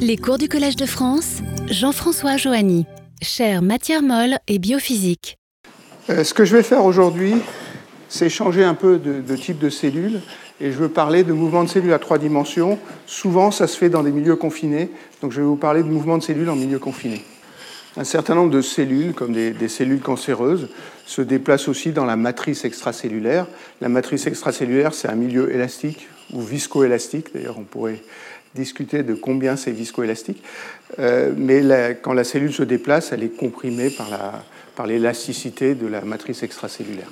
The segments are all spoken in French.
Les cours du Collège de France, Jean-François Joanny, chaire matière molle et biophysique. Euh, ce que je vais faire aujourd'hui, c'est changer un peu de, type de cellule et je veux parler de mouvements de cellules à trois dimensions. Souvent, ça se fait dans des milieux confinés, donc je vais vous parler de mouvements de cellules en milieu confiné. Un certain nombre de cellules, comme des, des, cellules cancéreuses, se déplacent aussi dans la matrice extracellulaire. La matrice extracellulaire, c'est un milieu élastique ou viscoélastique. D'ailleurs, on pourrait discuter de combien c'est viscoélastique. Euh, mais quand la cellule se déplace, elle est comprimée par l'élasticité par de la matrice extracellulaire.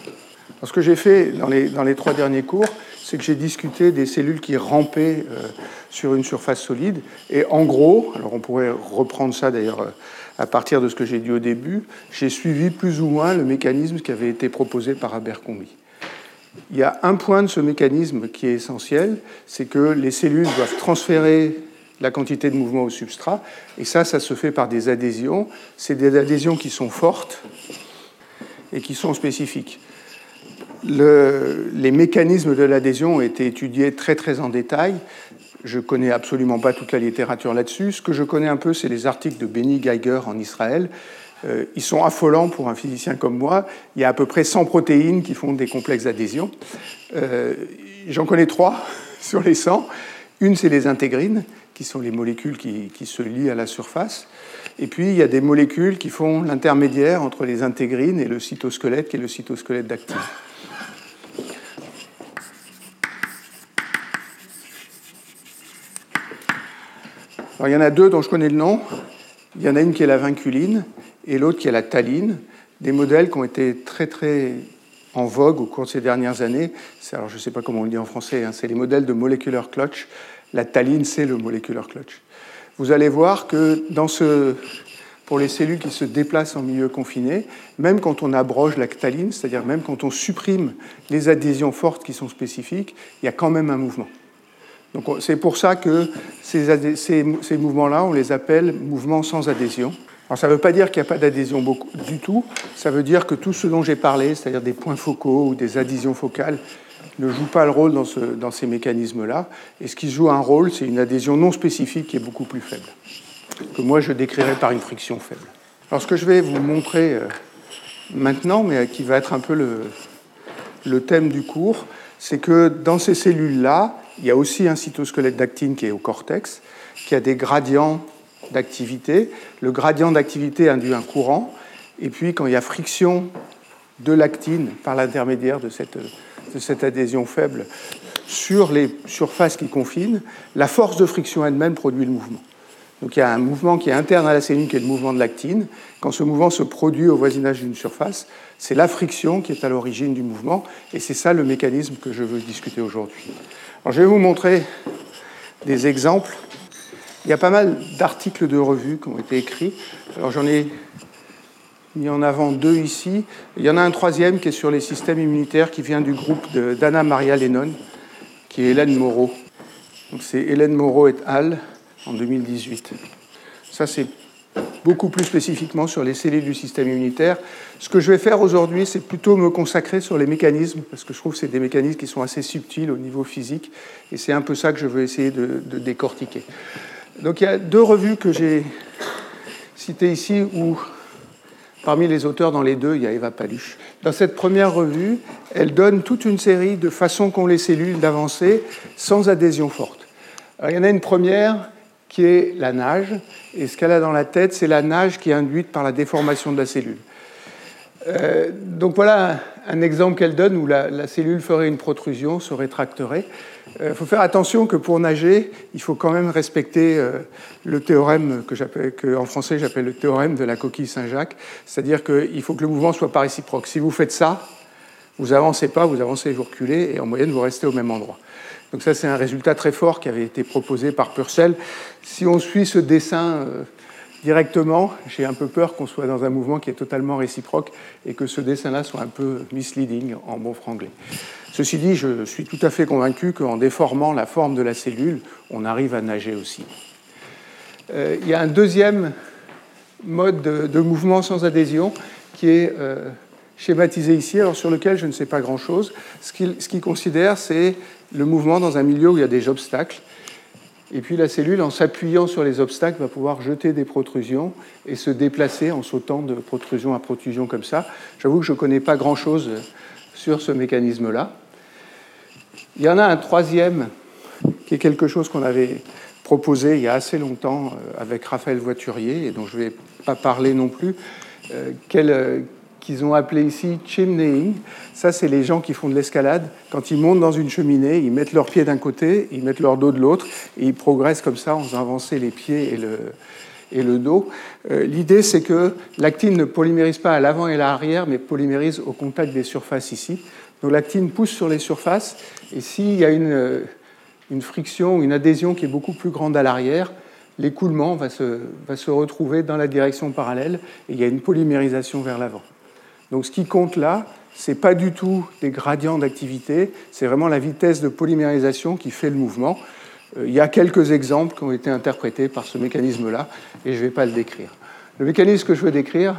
ce que j'ai fait dans les, dans les, trois derniers cours, c'est que j'ai discuté des cellules qui rampaient euh, sur une surface solide. Et en gros, alors on pourrait reprendre ça d'ailleurs euh, à partir de ce que j'ai dit au début, j'ai suivi plus ou moins le mécanisme qui avait été proposé par Abercrombie il y a un point de ce mécanisme qui est essentiel, c'est que les cellules doivent transférer la quantité de mouvement au substrat, et ça, ça se fait par des adhésions. C'est des adhésions qui sont fortes et qui sont spécifiques. les mécanismes de l'adhésion ont été étudiés très très en détail. Je ne connais absolument pas toute la littérature là-dessus. Ce que je connais un peu, c'est les articles de Benny Geiger en Israël, ils sont affolants pour un physicien comme moi. Il y a à peu près 100 protéines qui font des complexes d'adhésion. Euh, j'en connais trois sur les 100. Une, c'est les intégrines, qui sont les molécules qui, se lient à la surface. Et puis, il y a des molécules qui font l'intermédiaire entre les intégrines et le cytosquelette, qui est le cytosquelette d'actine. il y en a deux dont je connais le nom. Il y en a une qui est la vinculine et l'autre qui est la taline, des modèles qui ont été très très en vogue au cours de ces dernières années. Alors je ne sais pas comment on le dit en français, hein, c'est les modèles de molecular clutch. La taline, c'est le molecular clutch. Vous allez voir que pour les cellules qui se déplacent en milieu confiné, même quand on abroge la taline, c'est-à-dire même quand on supprime les adhésions fortes qui sont spécifiques, il y a quand même un mouvement. C'est pour ça que ces mouvements-là, on les appelle mouvements sans adhésion. Alors ça ne veut pas dire qu'il n'y a pas d'adhésion du tout, ça veut dire que tout ce dont j'ai parlé, c'est-à-dire des points focaux ou des adhésions focales, ne joue pas le rôle dans, ce, dans ces mécanismes-là. Et ce qui joue un rôle, c'est une adhésion non spécifique qui est beaucoup plus faible, que moi je décrirais par une friction faible. Alors ce que je vais vous montrer euh, maintenant, mais qui va être un peu le thème du cours, c'est que dans ces cellules-là, il y a aussi un cytosquelette d'actine qui est au cortex, qui a des gradients d'activité. Le gradient d'activité induit un courant. Et puis, quand il y a friction de l'actine par l'intermédiaire de cette, adhésion faible sur les surfaces qui confinent, la force de friction elle-même produit le mouvement. Donc il y a un mouvement qui est interne à la cellule, qui est le mouvement de l'actine. Quand ce mouvement se produit au voisinage d'une surface, c'est la friction qui est à l'origine du mouvement, et c'est ça le mécanisme que je veux discuter aujourd'hui. Alors je vais vous montrer des exemples il y a pas mal d'articles de revues qui ont été écrits. Alors j'en ai mis en avant deux ici. Il y en a un troisième qui est sur les systèmes immunitaires qui vient du groupe d'Anna Maria Lennon, qui est Hélène Moreau. Donc c'est Hélène Moreau et al. en 2018. Ça c'est beaucoup plus spécifiquement sur les cellules du système immunitaire. Ce que je vais faire aujourd'hui, c'est plutôt me consacrer sur les mécanismes, parce que je trouve que c'est des mécanismes qui sont assez subtils au niveau physique, et c'est un peu ça que je veux essayer de, de décortiquer. Donc il y a deux revues que j'ai citées ici où, parmi les auteurs dans les deux, il y a Eva Paluche. Dans cette première revue, elle donne toute une série de façons qu'ont les cellules d'avancer sans adhésion forte. il y en a une première qui est la nage, et ce qu'elle a dans la tête, c'est la nage qui est induite par la déformation de la cellule. Euh, donc voilà un, exemple qu'elle donne où la, cellule ferait une protrusion, se rétracterait. Il euh, faut faire attention que pour nager, il faut quand même respecter euh, le théorème que, en français j'appelle le théorème de la coquille Saint-Jacques, c'est-à-dire qu'il faut que le mouvement soit pas réciproque. Si vous faites ça, vous avancez pas, vous avancez, vous reculez, et en moyenne vous restez au même endroit. Donc ça c'est un résultat très fort qui avait été proposé par Purcell. Si on suit ce dessin directement, j'ai un peu peur qu'on soit dans un mouvement qui est totalement réciproque et que ce dessin-là soit un peu misleading en bon franglais. Ceci dit, je suis tout à fait convaincu qu'en déformant la forme de la cellule, on arrive à nager aussi. Euh, il y a un deuxième mode de, mouvement sans adhésion qui est euh, schématisé ici, alors sur lequel je ne sais pas grand-chose. Ce qu'il considère, c'est le mouvement dans un milieu où il y a des obstacles. Et puis la cellule, en s'appuyant sur les obstacles, va pouvoir jeter des protrusions et se déplacer en sautant de protrusion à protrusion comme ça. J'avoue que je ne connais pas grand-chose sur ce mécanisme-là. Il y en a un troisième qui est quelque chose qu'on avait proposé il y a assez longtemps euh, avec Raphaël Voiturier et dont je ne vais pas parler non plus, euh, euh, qu'ils ont appelé ici chimneying. Ça, c'est les gens qui font de l'escalade. Quand ils montent dans une cheminée, ils mettent leurs pieds d'un côté, ils mettent leur dos de l'autre, et ils progressent comme ça en faisant avancer les pieds et le, et le dos. L'idée, c'est que l'actine ne polymérise pas à l'avant et à l'arrière, mais polymérise au contact des surfaces ici. Donc l'actine pousse sur les surfaces, et s'il y a une, une friction, une adhésion qui est beaucoup plus grande à l'arrière, l'écoulement va se, va se retrouver dans la direction parallèle, et il y a une polymérisation vers l'avant. Donc ce qui compte là, ce n'est pas du tout des gradients d'activité, c'est vraiment la vitesse de polymérisation qui fait le mouvement. Euh, il y a quelques exemples qui ont été interprétés par ce mécanisme-là, et je ne vais pas le décrire. Le mécanisme que je veux décrire,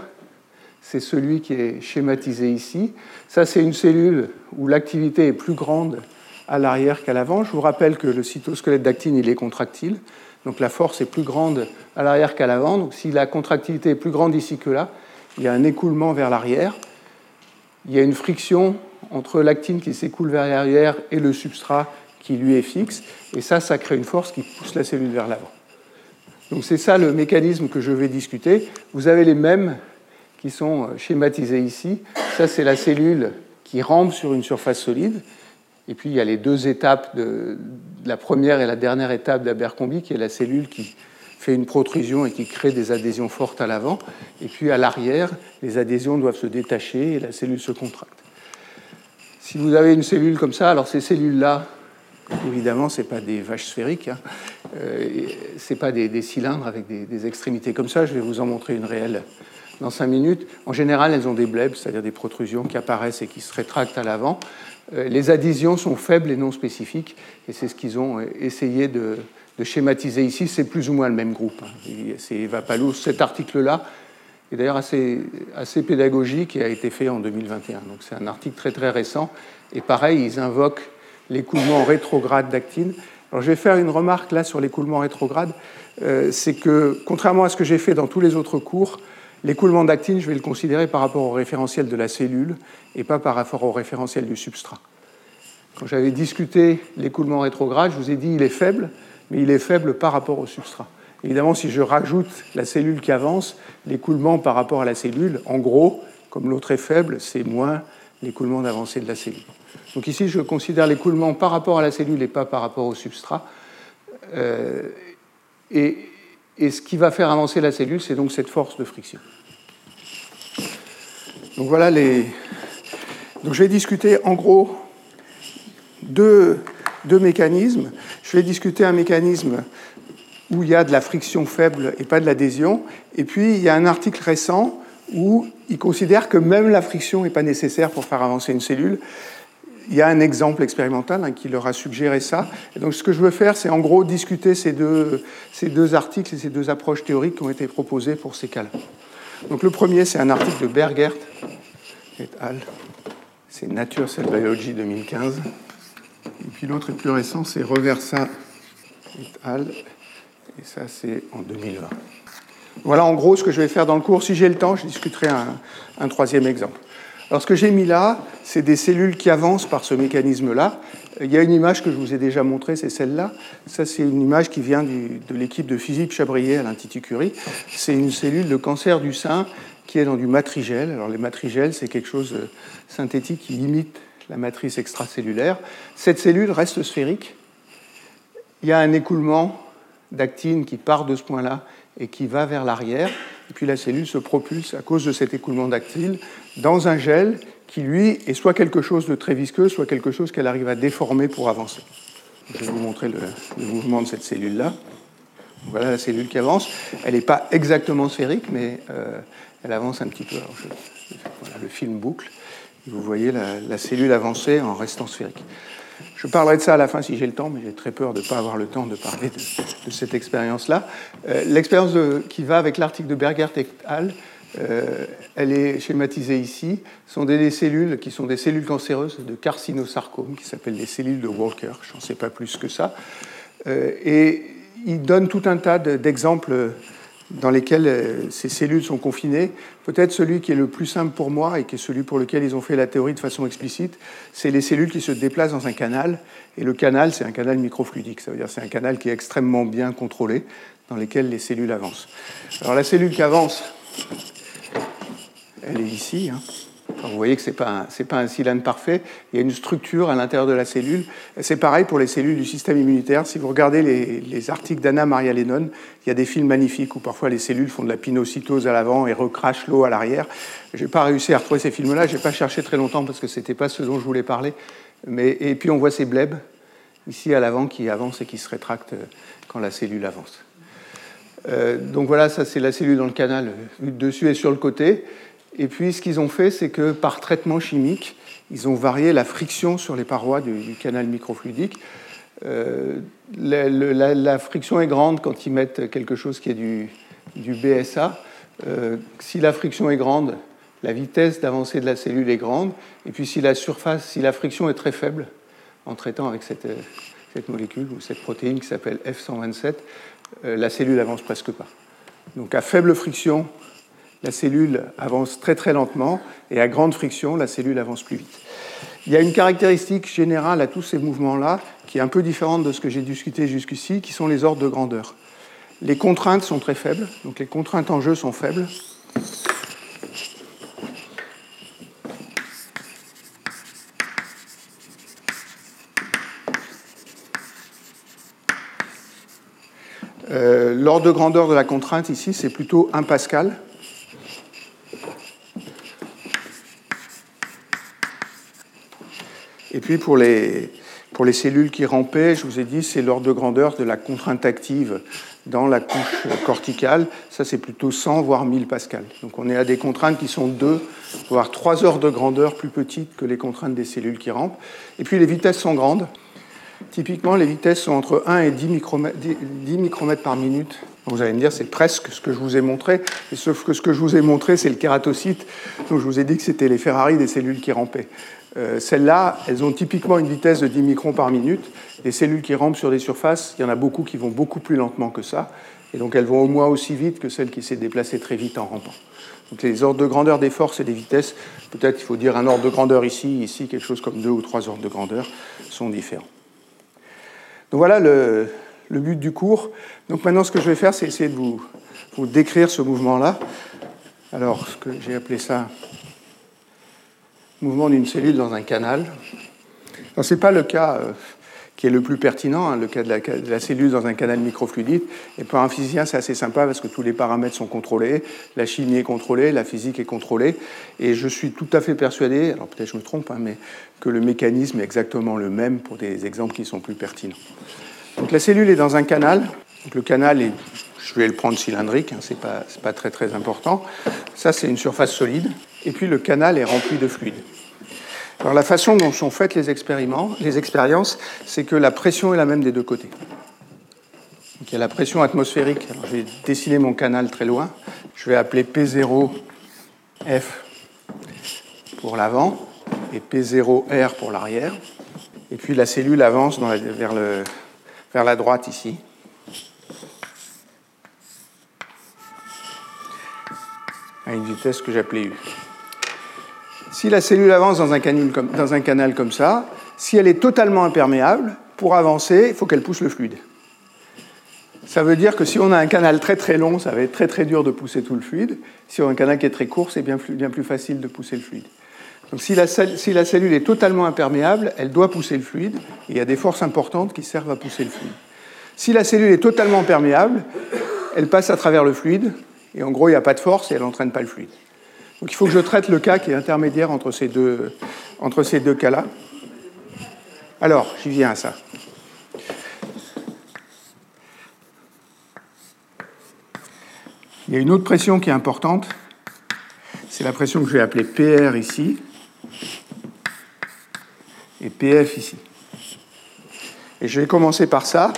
c'est celui qui est schématisé ici. Ça, c'est une cellule où l'activité est plus grande à l'arrière qu'à l'avant. Je vous rappelle que le cytosquelette d'actine, il est contractile. Donc la force est plus grande à l'arrière qu'à l'avant. Donc si la contractilité est plus grande ici que là, il y a un écoulement vers l'arrière. Il y a une friction entre l'actine qui s'écoule vers l'arrière et le substrat qui lui est fixe. Et ça, ça crée une force qui pousse la cellule vers l'avant. Donc c'est ça le mécanisme que je vais discuter. Vous avez les mêmes qui sont euh, schématisés ici. Ça, c'est la cellule qui rampe sur une surface solide. Et puis, il y a les deux étapes, la première et la dernière étape d'Abercrombie, qui est la cellule qui une protrusion et qui crée des adhésions fortes à l'avant. Et puis, à l'arrière, les adhésions doivent se détacher et la cellule se contracte. Si vous avez une cellule comme ça, alors ces cellules-là, évidemment, ce pas des vaches sphériques, hein, euh, ce pas des, cylindres avec des, extrémités comme ça. Je vais vous en montrer une réelle dans 5 minutes. En général, elles ont des blebs, c'est-à-dire des protrusions qui apparaissent et qui se rétractent à l'avant. Euh, les adhésions sont faibles et non spécifiques, et c'est ce qu'ils ont essayé de, schématiser ici. C'est plus ou moins le même groupe. Hein. C'est Evapalou. Cet article-là est d'ailleurs assez, assez pédagogique et a été fait en 2021. Donc c'est un article très très récent. Et pareil, ils invoquent l'écoulement rétrograde d'actine. Alors je vais faire une remarque là sur l'écoulement rétrograde. Euh, c'est que, contrairement à ce que j'ai fait dans tous les autres cours, L'écoulement d'actine, je vais le considérer par rapport au référentiel de la cellule et pas par rapport au référentiel du substrat. Quand j'avais discuté l'écoulement rétrograde, je vous ai dit il est faible, mais il est faible par rapport au substrat. Évidemment, si je rajoute la cellule qui avance, l'écoulement par rapport à la cellule, en gros, comme l'autre est faible, c'est moins l'écoulement d'avancée de la cellule. Donc ici, je considère l'écoulement par rapport à la cellule et pas par rapport au substrat. Euh, et et ce qui va faire avancer la cellule, c'est donc cette force de friction. Donc voilà les. Donc je vais discuter en gros deux, deux mécanismes. Je vais discuter un mécanisme où il y a de la friction faible et pas de l'adhésion. Et puis il y a un article récent où il considère que même la friction n'est pas nécessaire pour faire avancer une cellule il y a un exemple expérimental hein, qui leur a suggéré ça. Et donc, ce que je veux faire, c'est en gros discuter ces deux, ces deux articles et ces deux approches théoriques qui ont été proposées pour ces cas-là. Donc, le premier, c'est un article de Bergert et al. C'est Nature Cell Biology 2015. Et puis l'autre est plus récent, c'est Reversa et al. Et ça, c'est en 2020. Voilà en gros ce que je vais faire dans le cours. Si j'ai le temps, je discuterai un, troisième exemple. Alors ce que j'ai mis là, c'est des cellules qui avancent par ce mécanisme-là. Il y a une image que je vous ai déjà montrée, c'est celle-là. Ça, c'est une image qui vient de l'équipe de Philippe Chabrier à l'Institut Curie. C'est une cellule de cancer du sein qui est dans du matrigel. Alors les matrigels, c'est quelque chose de synthétique qui imite la matrice extracellulaire. Cette cellule reste sphérique. Il y a un écoulement d'actine qui part de ce point-là et qui va vers l'arrière. Et puis la cellule se propulse à cause de cet écoulement d'actine dans un gel qui, lui, est soit quelque chose de très visqueux, soit quelque chose qu'elle arrive à déformer pour avancer. Je vais vous montrer le, mouvement de cette cellule-là. Voilà la cellule qui avance. Elle n'est pas exactement sphérique, mais euh, elle avance un petit peu. voilà, le film boucle. Vous voyez la, cellule avancer en restant sphérique. Je parlerai de ça à la fin si j'ai le temps, mais j'ai très peur de ne pas avoir le temps de parler de, cette expérience-là. Euh, l'expérience qui va avec l'article de Bergert et al. Euh, elle est schématisée ici. Ce sont des, cellules qui sont des cellules cancéreuses de carcinosarcome, qui s'appellent des cellules de Walker. Je n'en sais pas plus que ça. Euh, et il donne tout un tas d'exemples dans lesquels euh, ces cellules sont confinées. Peut-être celui qui est le plus simple pour moi et qui est celui pour lequel ils ont fait la théorie de façon explicite, c'est les cellules qui se déplacent dans un canal. Et le canal, c'est un canal microfluidique. Ça veut dire c'est un canal qui est extrêmement bien contrôlé, dans lequel les cellules avancent. Alors la cellule qui avance, elle est ici. Hein vous voyez que ce n'est pas, un cylindre parfait, il y a une structure à l'intérieur de la cellule. C'est pareil pour les cellules du système immunitaire. Si vous regardez les, articles d'Anna Maria Lennon, il y a des films magnifiques où parfois les cellules font de la pinocytose à l'avant et recrachent l'eau à l'arrière. Je n'ai pas réussi à retrouver ces films-là, je n'ai pas cherché très longtemps parce que ce n'était pas ce dont je voulais parler. Mais, et puis on voit ces blebs ici à l'avant qui avancent et qui se rétractent quand la cellule avance. Euh, donc voilà, ça c'est la cellule dans le canal, vue dessus et sur le côté. Et puis ce qu'ils ont fait, c'est que par traitement chimique, ils ont varié la friction sur les parois du, canal microfluidique. Euh, la, friction est grande quand ils mettent quelque chose qui est du, BSA. Euh, si la friction est grande, la vitesse d'avancée de la cellule est grande. Et puis si la surface, si la friction est très faible, en traitant avec cette, molécule ou cette protéine qui s'appelle F127, euh, la cellule avance presque pas. Donc à faible friction, la cellule avance très très lentement et à grande friction, la cellule avance plus vite. Il y a une caractéristique générale à tous ces mouvements-là qui est un peu différente de ce que j'ai discuté jusqu'ici, qui sont les ordres de grandeur. Les contraintes sont très faibles, donc les contraintes en jeu sont faibles. Euh, l'ordre de grandeur de la contrainte ici, c'est plutôt 1 pascal. Et puis pour les, pour les cellules qui rampaient, je vous ai dit, c'est l'ordre de grandeur de la contrainte active dans la couche corticale. Ça, c'est plutôt 100, voire 1000 pascal. Donc on est à des contraintes qui sont 2, voire 3 ordres de grandeur plus petites que les contraintes des cellules qui rampent. Et puis les vitesses sont grandes. Typiquement, les vitesses sont entre 1 et 10 micromètres, 10 micromètres par minute. Vous allez me dire, c'est presque ce que je vous ai montré, sauf que ce que je vous ai montré, c'est le kératocyte. Donc je vous ai dit que c'était les Ferrari des cellules qui rampaient. Euh, celles-là, elles ont typiquement une vitesse de 10 microns par minute. Les cellules qui rampent sur des surfaces, il y en a beaucoup qui vont beaucoup plus lentement que ça. Et donc elles vont au moins aussi vite que celles qui s'est déplacées très vite en rampant. Donc les ordres de grandeur des forces et des vitesses, peut-être il faut dire un ordre de grandeur ici, ici quelque chose comme deux ou trois ordres de grandeur, sont différents. Donc voilà le, but du cours. Donc maintenant ce que je vais faire, c'est essayer de vous, vous décrire ce mouvement-là. Alors ce que j'ai appelé ça mouvement d'une cellule dans un canal. Ce n'est pas le cas euh, qui est le plus pertinent, hein, le cas de la, cellule dans un canal microfluidique. Et pour un physicien, c'est assez sympa parce que tous les paramètres sont contrôlés, la chimie est contrôlée, la physique est contrôlée. Et je suis tout à fait persuadé, alors peut-être je me trompe, hein, mais que le mécanisme est exactement le même pour des exemples qui sont plus pertinents. Donc la cellule est dans un canal. Donc le canal est, je vais le prendre cylindrique, hein, ce n'est pas, très très important. Ça, c'est une surface solide et puis le canal est rempli de fluide. Alors la façon dont sont faites les, expériences, c'est que la pression est la même des deux côtés. Donc il y a la pression atmosphérique. Alors, je vais dessiner mon canal très loin. Je vais appeler P0F pour l'avant et P0R pour l'arrière. Et puis la cellule avance vers, le, vers la droite ici. à une vitesse que j'appelais U. Si la cellule avance dans un, canal comme, ça, si elle est totalement imperméable, pour avancer, il faut qu'elle pousse le fluide. Ça veut dire que si on a un canal très très long, ça va être très très dur de pousser tout le fluide. Si on a un canal qui est très court, c'est bien, plus facile de pousser le fluide. Donc si la, cellule est totalement imperméable, elle doit pousser le fluide, et il y a des forces importantes qui servent à pousser le fluide. Si la cellule est totalement perméable, elle passe à travers le fluide, et en gros, il n'y a pas de force et elle n'entraîne pas le fluide. Donc il faut que je traite le cas qui est intermédiaire entre ces deux, entre ces deux cas-là. Alors, j'y viens à ça. Il y a une autre pression qui est importante. C'est la pression que je vais appeler PR ici et PF ici. Et je vais commencer par ça.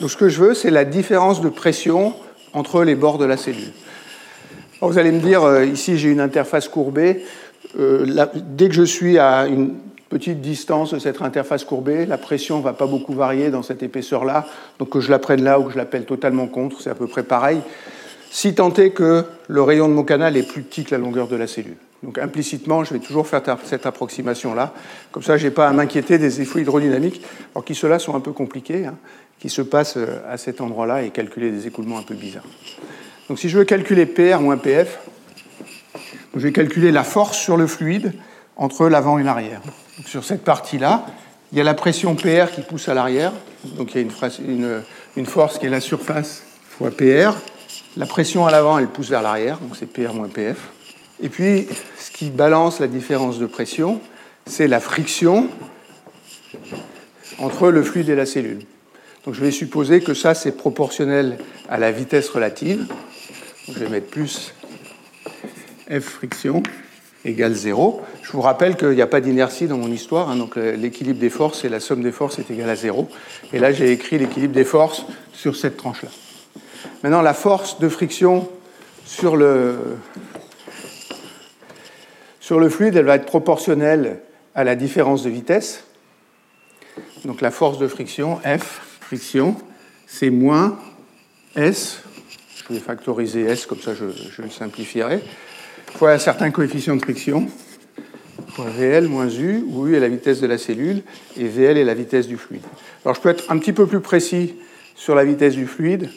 Donc ce que je veux, c'est la différence de pression entre les bords de la cellule vous allez me dire, euh, ici j'ai une interface courbée. Euh, dès que je suis à une petite distance de cette interface courbée. La pression ne va pas beaucoup varier dans cette épaisseur-là. Donc que je la prenne là ou que je l'appelle totalement contre, c'est à peu près pareil. Si tant est que le rayon de mon canal est plus petit que la longueur de la cellule. Donc implicitement, je vais toujours faire cette approximation-là. Comme ça, je n'ai pas à m'inquiéter des effets hydrodynamiques, alors qui ceux-là sont un peu compliqués, hein, qui se passent euh, à cet endroit-là et calculer des écoulements un peu bizarres. Donc si je veux calculer PR moins PF, je vais calculer la force sur le fluide entre l'avant et l'arrière. Sur cette partie-là, il y a la pression PR qui pousse à l'arrière, donc il y a une, une, force qui est la surface fois PR. La pression à l'avant, elle pousse vers l'arrière, donc c'est PR moins PF. Et puis, ce qui balance la différence de pression, c'est la friction entre le fluide et la cellule. Donc je vais supposer que ça, c'est proportionnel à la vitesse relative. je vais mettre plus F friction égale 0. Je vous rappelle qu'il n'y a pas d'inertie dans mon histoire, hein, donc l'équilibre des forces et la somme des forces est égale à 0. Et là, j'ai écrit l'équilibre des forces sur cette tranche-là. Maintenant, la force de friction sur le, sur le fluide, elle va être proportionnelle à la différence de vitesse. Donc la force de friction, F, friction, c'est moins S, je vais factoriser S, comme ça je, le simplifierai, fois un certain coefficient de friction, fois VL moins U, où U est la vitesse de la cellule et VL est la vitesse du fluide. Alors je peux être un petit peu plus précis sur la vitesse du fluide.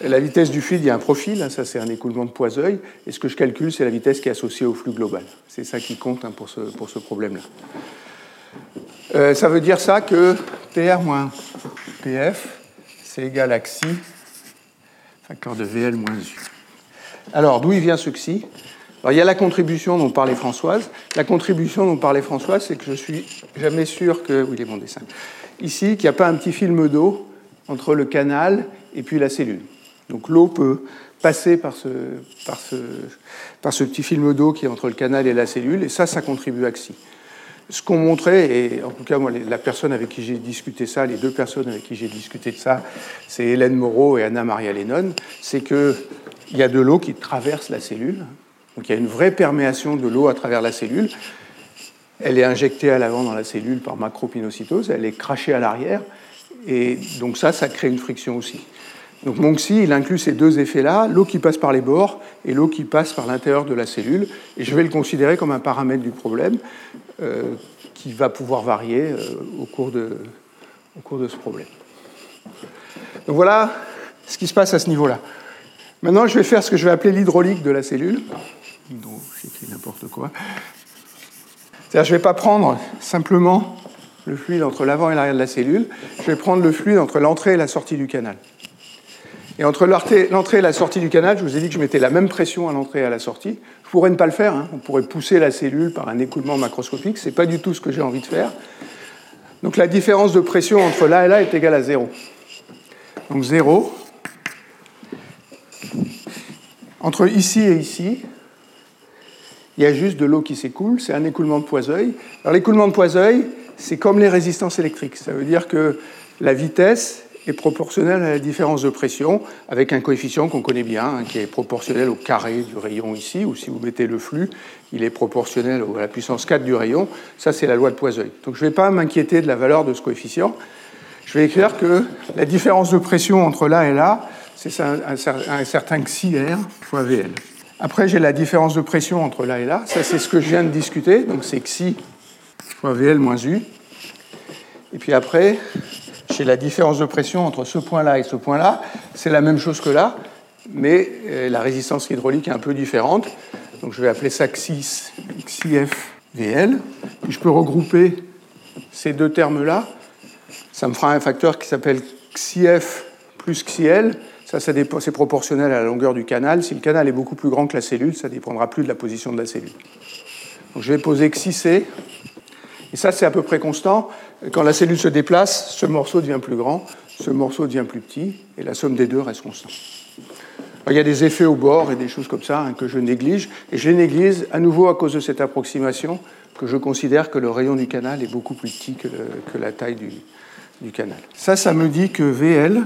La vitesse du fluide, il y a un profil, hein, ça c'est un écoulement de Poiseuil, et ce que je calcule, c'est la vitesse qui est associée au flux global. C'est ça qui compte hein, pour ce, pour ce problème-là. Euh, ça veut dire ça que PR moins PF, c'est égal à XI, facteur de VL moins U. Alors, d'où il vient ce XI Alors, il y a la contribution dont parlait Françoise. La contribution dont parlait Françoise, c'est que je suis jamais sûr que. Oui, il est mon dessin. Ici, qu'il n'y a pas un petit film d'eau entre le canal et puis la cellule. Donc, l'eau peut passer par ce, petit film d'eau qui est entre le canal et la cellule, et ça, ça contribue à XI ce qu'on montrait, et en tout cas, moi, la personne avec qui j'ai discuté ça, les deux personnes avec qui j'ai discuté de ça, c'est Hélène Moreau et Anna-Maria Lennon, c'est qu'il y a de l'eau qui traverse la cellule. Donc il y a une vraie perméation de l'eau à travers la cellule. Elle est injectée à l'avant dans la cellule par macropinocytose, elle est crachée à l'arrière, et donc ça, ça crée une friction aussi. Donc Monxi, il inclut ces deux effets-là, l'eau qui passe par les bords et l'eau qui passe par l'intérieur de la cellule, et je vais le considérer comme un paramètre du problème euh, qui va pouvoir varier euh, au, cours de, au cours de ce problème. Donc voilà ce qui se passe à ce niveau-là. Maintenant, je vais faire ce que je vais appeler l'hydraulique de la cellule. Donc, j'écris n'importe quoi. C'est-à-dire, je ne vais pas prendre simplement le fluide entre l'avant et l'arrière de la cellule, je vais prendre le fluide entre l'entrée et la sortie du canal. Et entre l'entrée et la sortie du canal, je vous ai dit que je mettais la même pression à l'entrée et à la sortie. Je pourrais ne pas le faire. Hein. On pourrait pousser la cellule par un écoulement macroscopique. Ce n'est pas du tout ce que j'ai envie de faire. Donc la différence de pression entre là et là est égale à zéro. Donc zéro. Entre ici et ici, il y a juste de l'eau qui s'écoule. C'est un écoulement de Poiseuil. Alors l'écoulement de Poiseuil, c'est comme les résistances électriques. Ça veut dire que la vitesse est proportionnel à la différence de pression, avec un coefficient qu'on connaît bien, hein, qui est proportionnel au carré du rayon ici, ou si vous mettez le flux, il est proportionnel à la puissance 4 du rayon. Ça, c'est la loi de Poiseuil. Donc je ne vais pas m'inquiéter de la valeur de ce coefficient. Je vais écrire que la différence de pression entre là et là, c'est un, certain xi R fois VL. Après, j'ai la différence de pression entre là et là. Ça, c'est ce que je viens de discuter. Donc c'est xi fois VL moins U. Et puis après, j'ai la différence de pression entre ce point-là et ce point-là. C'est la même chose que là, mais euh, la résistance hydraulique est un peu différente. Donc je vais appeler ça XIF VL. Puis je peux regrouper ces deux termes-là. Ça me fera un facteur qui s'appelle XIF plus XIL. Ça, c'est proportionnel à la longueur du canal. Si le canal est beaucoup plus grand que la cellule, ça dépendra plus de la position de la cellule. Donc je vais poser XIC et ça, c'est à peu près constant. Quand la cellule se déplace, ce morceau devient plus grand, ce morceau devient plus petit, et la somme des deux reste constante. il y a des effets au bord et des choses comme ça hein, que je néglige, et je les néglige à nouveau à cause de cette approximation que je considère que le rayon du canal est beaucoup plus petit que, la taille du, canal. Ça, ça me dit que VL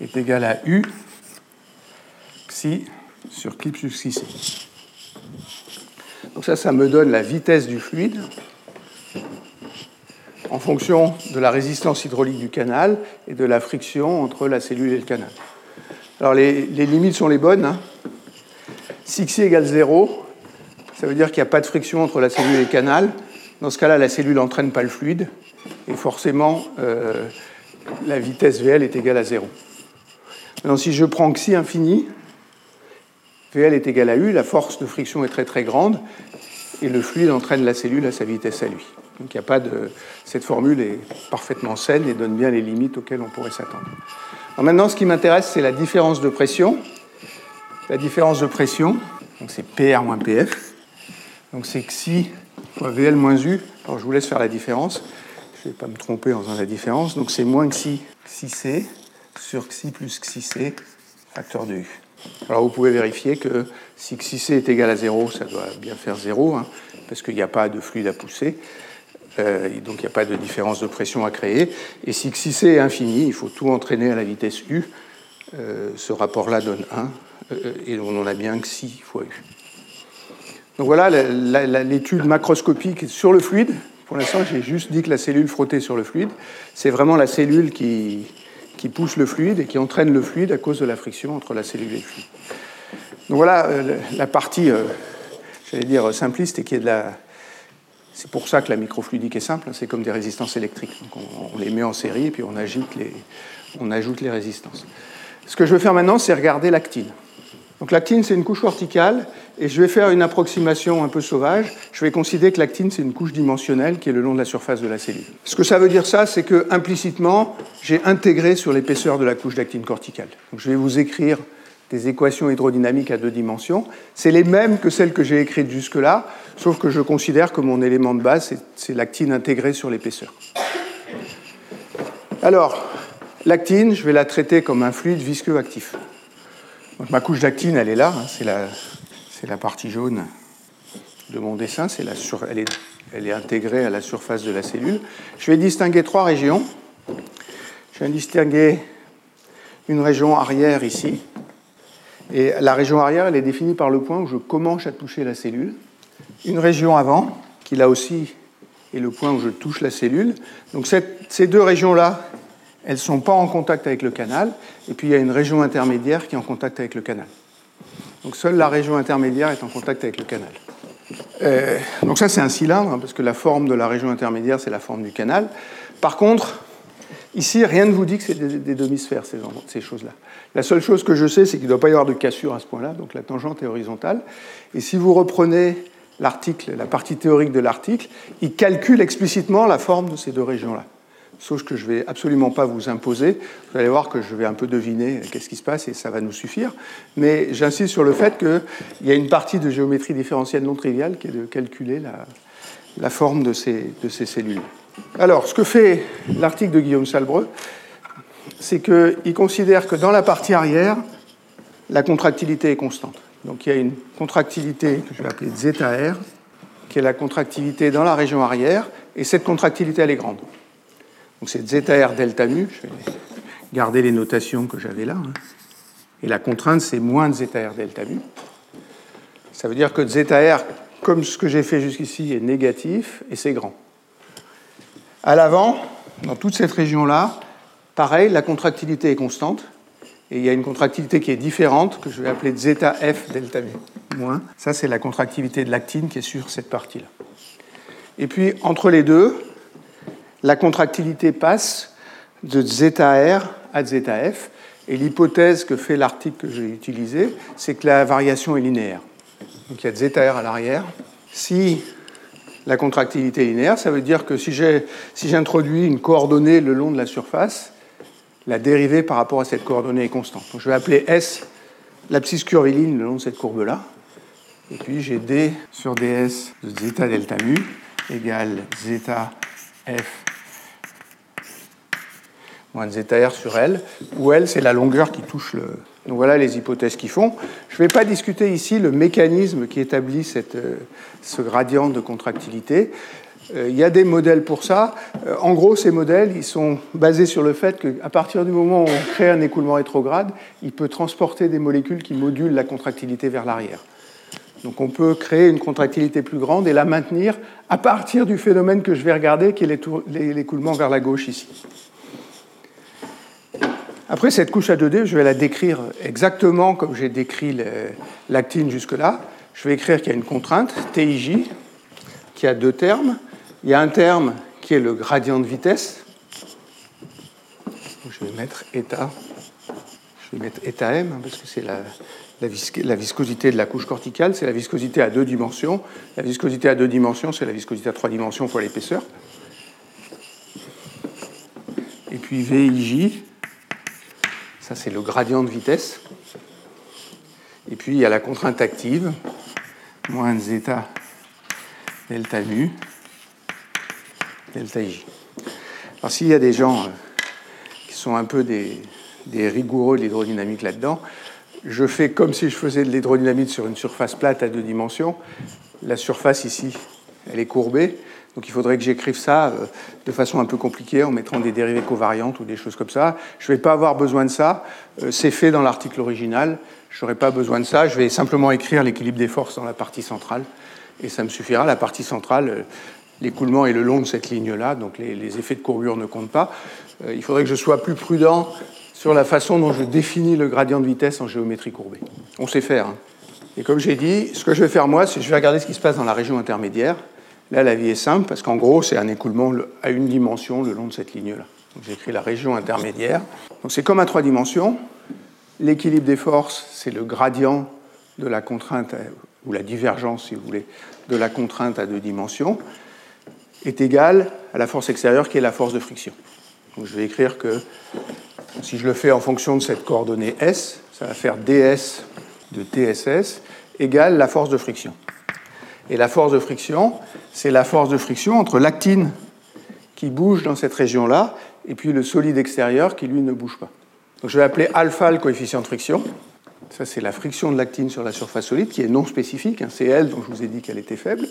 est égal à U xi sur clip xi Donc ça, ça me donne la vitesse du fluide en fonction de la résistance hydraulique du canal et de la friction entre la cellule et le canal. Alors les, limites sont les bonnes. Hein. Si xi égale 0, ça veut dire qu'il n'y a pas de friction entre la cellule et le canal. Dans ce cas-là, la cellule n'entraîne pas le fluide et forcément, euh, la vitesse VL est égale à 0. Maintenant, si je prends xi infini, VL est égal à U, la force de friction est très très grande et le fluide entraîne la cellule à sa vitesse à lui. Donc il a pas de... cette formule est parfaitement saine et donne bien les limites auxquelles on pourrait s'attendre. Maintenant, ce qui m'intéresse, c'est la différence de pression. La différence de pression, donc c'est PR moins PF. Donc c'est xi fois VL moins U. Alors je vous laisse faire la différence. Je ne vais pas me tromper en faisant la différence. Donc c'est moins xi, xi C sur xi plus xi facteur de U. Alors vous pouvez vérifier que si C est égal à 0, ça doit bien faire 0, hein, parce qu'il n'y a pas de fluide à pousser. Euh, donc il n'y a pas de différence de pression à créer. Et si c est infini, il faut tout entraîner à la vitesse u. Euh, ce rapport-là donne 1, euh, et on en a bien xi fois u. Donc voilà l'étude macroscopique sur le fluide. Pour l'instant, j'ai juste dit que la cellule frottait sur le fluide. C'est vraiment la cellule qui, qui, pousse le fluide et qui entraîne le fluide à cause de la friction entre la cellule et le fluide. Donc voilà la partie, j'allais dire, simpliste et qui est de la, c'est pour ça que la microfluidique est simple, hein, c'est comme des résistances électriques. Donc on, les met en série et puis on ajoute, les, on ajoute les résistances. Ce que je vais faire maintenant, c'est regarder l'actine. Donc l'actine, c'est une couche verticale, et je vais faire une approximation un peu sauvage. Je vais considérer que l'actine, c'est une couche dimensionnelle qui est le long de la surface de la cellule. Ce que ça veut dire ça, c'est que implicitement, j'ai intégré sur l'épaisseur de la couche d'actine corticale. Donc je vais vous écrire des équations hydrodynamiques à deux dimensions. C'est les mêmes que celles que j'ai écrites jusque-là, sauf que je considère que mon élément de base, c'est l'actine intégrée sur l'épaisseur. Alors, l'actine, je vais la traiter comme un fluide visqueux actif. Ma couche d'actine, elle est là, hein, c'est la, partie jaune de mon dessin, elle est intégrée à la surface de la cellule. Je vais distinguer trois régions. Je vais distinguer une région arrière ici, et la région arrière, elle est définie par le point où je commence à toucher la cellule. Une région avant, qui là aussi est le point où je touche la cellule. Donc ces deux régions-là, elles ne sont pas en contact avec le canal. Et puis il y a une région intermédiaire qui est en contact avec le canal. Donc seule la région intermédiaire est en contact avec le canal. Euh, donc ça c'est un cylindre, hein, parce que la forme de la région intermédiaire c'est la forme du canal. Par contre, Ici, rien ne vous dit que c'est des, demi-sphères, ces, choses-là. La seule chose que je sais, c'est qu'il ne doit pas y avoir de cassure à ce point-là, donc la tangente est horizontale. Et si vous reprenez l'article, la partie théorique de l'article, il calcule explicitement la forme de ces deux régions-là. Sauf que je ne vais absolument pas vous imposer. Vous allez voir que je vais un peu deviner qu'est-ce qui se passe et ça va nous suffire. Mais j'insiste sur le fait qu'il y a une partie de géométrie différentielle non triviale qui est de calculer la, forme de ces, de ces cellules. Alors, ce que fait l'article de Guillaume Salbreux, c'est qu'il considère que dans la partie arrière, la contractilité est constante. Donc il y a une contractilité que je vais appeler zeta R, qui est la contractilité dans la région arrière, et cette contractilité, elle est grande. Donc c'est zeta R delta mu, je vais garder les notations que j'avais là, hein. et la contrainte, c'est moins de zeta R delta mu. Ça veut dire que zeta R, comme ce que j'ai fait jusqu'ici, est négatif, et c'est grand. À l'avant, dans toute cette région-là, pareil, la contractilité est constante. Et il y a une contractilité qui est différente, que je vais appeler zeta F delta mu. Ça, c'est la contractilité de l'actine qui est sur cette partie-là. Et puis, entre les deux, la contractilité passe de zeta R à zeta F. Et l'hypothèse que fait l'article que j'ai utilisé, c'est que la variation est linéaire. Donc il y a zeta R à l'arrière. Si la contractilité linéaire, ça veut dire que si j'introduis une coordonnée le long de la surface, la dérivée par rapport à cette coordonnée est constante. Donc je vais appeler S l'abscisse curviligne le long de cette courbe-là. Et puis j'ai D sur ds de zeta delta mu égale zeta f zeta r sur L, où L, c'est la longueur qui touche le, donc voilà les hypothèses qu'ils font. Je ne vais pas discuter ici le mécanisme qui établit euh, ce gradient de contractilité. Euh, il y a des modèles pour ça. Euh, en gros, ces modèles, ils sont basés sur le fait qu'à partir du moment où on crée un écoulement rétrograde, il peut transporter des molécules qui modulent la contractilité vers l'arrière. Donc on peut créer une contractilité plus grande et la maintenir à partir du phénomène que je vais regarder, qui est l'écoulement vers la gauche ici. Après cette couche à 2D, je vais la décrire exactement comme j'ai décrit l'actine jusque-là. Je vais écrire qu'il y a une contrainte, TIJ, qui a deux termes. Il y a un terme qui est le gradient de vitesse. Je vais mettre état. Je vais mettre état M, hein, parce que c'est la, la, viscosité de la couche corticale, c'est la viscosité à deux dimensions. La viscosité à deux dimensions, c'est la viscosité à trois dimensions fois l'épaisseur. Et puis VIJ, ça c'est le gradient de vitesse. Et puis il y a la contrainte active, moins zeta delta mu, delta ij. Alors s'il y a des gens euh, qui sont un peu des, des rigoureux de l'hydrodynamique là-dedans, je fais comme si je faisais de l'hydrodynamique sur une surface plate à deux dimensions. La surface ici, elle est courbée. Donc il faudrait que j'écrive ça euh, de façon un peu compliquée en mettant des dérivées covariantes ou des choses comme ça. Je ne vais pas avoir besoin de ça. Euh, c'est fait dans l'article original. Je n'aurai pas besoin de ça. Je vais simplement écrire l'équilibre des forces dans la partie centrale. Et ça me suffira. La partie centrale, euh, l'écoulement est le long de cette ligne-là. Donc les, effets de courbure ne comptent pas. Il faudrait que je sois plus prudent sur la façon dont je définis le gradient de vitesse en géométrie courbée. On sait faire. Hein. Et comme j'ai dit, ce que je vais faire moi, c'est que je vais regarder ce qui se passe dans la région intermédiaire. Là, la vie est simple parce qu'en gros, c'est un écoulement à une dimension le long de cette ligne-là. J'écris la région intermédiaire. Donc c'est comme à trois dimensions. L'équilibre des forces, c'est le gradient de la contrainte, ou la divergence, si vous voulez, de la contrainte à deux dimensions, est égal à la force extérieure qui est la force de friction. Donc je vais écrire que si je le fais en fonction de cette coordonnée S, ça va faire ds de TSS égale la force de friction. Et la force de friction, c'est la force de friction entre l'actine qui bouge dans cette région-là et puis le solide extérieur qui, lui, ne bouge pas. Donc je vais appeler alpha le coefficient de friction. Ça, c'est la friction de l'actine sur la surface solide qui est non spécifique. Hein. C'est elle dont je vous ai dit qu'elle était faible.